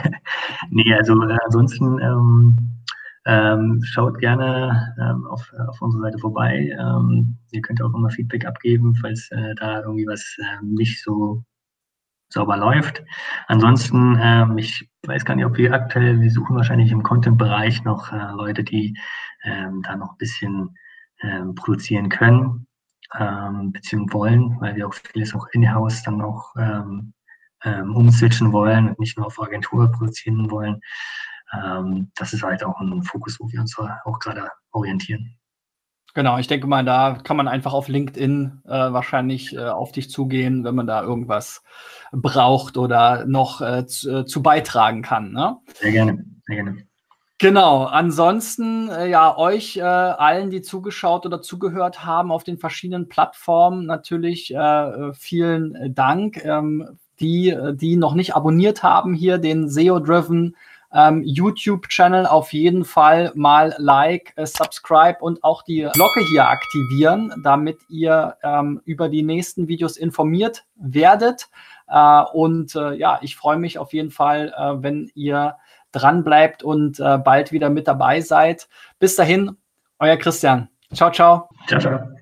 nee, also äh, ansonsten ähm, ähm, schaut gerne ähm, auf, auf unserer Seite vorbei. Ähm, ihr könnt auch immer Feedback abgeben, falls äh, da irgendwie was äh, nicht so sauber läuft. Ansonsten, ähm, ich weiß gar nicht, ob wir aktuell, wir suchen wahrscheinlich im Content-Bereich noch äh, Leute, die ähm, da noch ein bisschen ähm, produzieren können ähm, beziehungsweise wollen, weil wir auch vieles auch in-house dann auch ähm, ähm, umswitchen wollen und nicht nur auf Agentur produzieren wollen. Ähm, das ist halt auch ein Fokus, wo wir uns auch gerade orientieren. Genau, ich denke mal, da kann man einfach auf LinkedIn äh, wahrscheinlich äh, auf dich zugehen, wenn man da irgendwas braucht oder noch äh, zu, äh, zu, beitragen kann. Ne? Sehr gerne, sehr gerne. Genau, ansonsten äh, ja euch äh, allen, die zugeschaut oder zugehört haben auf den verschiedenen Plattformen, natürlich äh, äh vielen Dank. Ähm, die, die noch nicht abonniert haben, hier den SEO-Driven ähm, YouTube-Channel auf jeden Fall mal like, äh, subscribe und auch die Glocke hier aktivieren, damit ihr ähm, über die nächsten Videos informiert werdet. Äh, und äh, ja, ich freue mich auf jeden Fall, äh, wenn ihr dran bleibt und äh, bald wieder mit dabei seid. Bis dahin, euer Christian. Ciao, ciao. Ciao, ciao.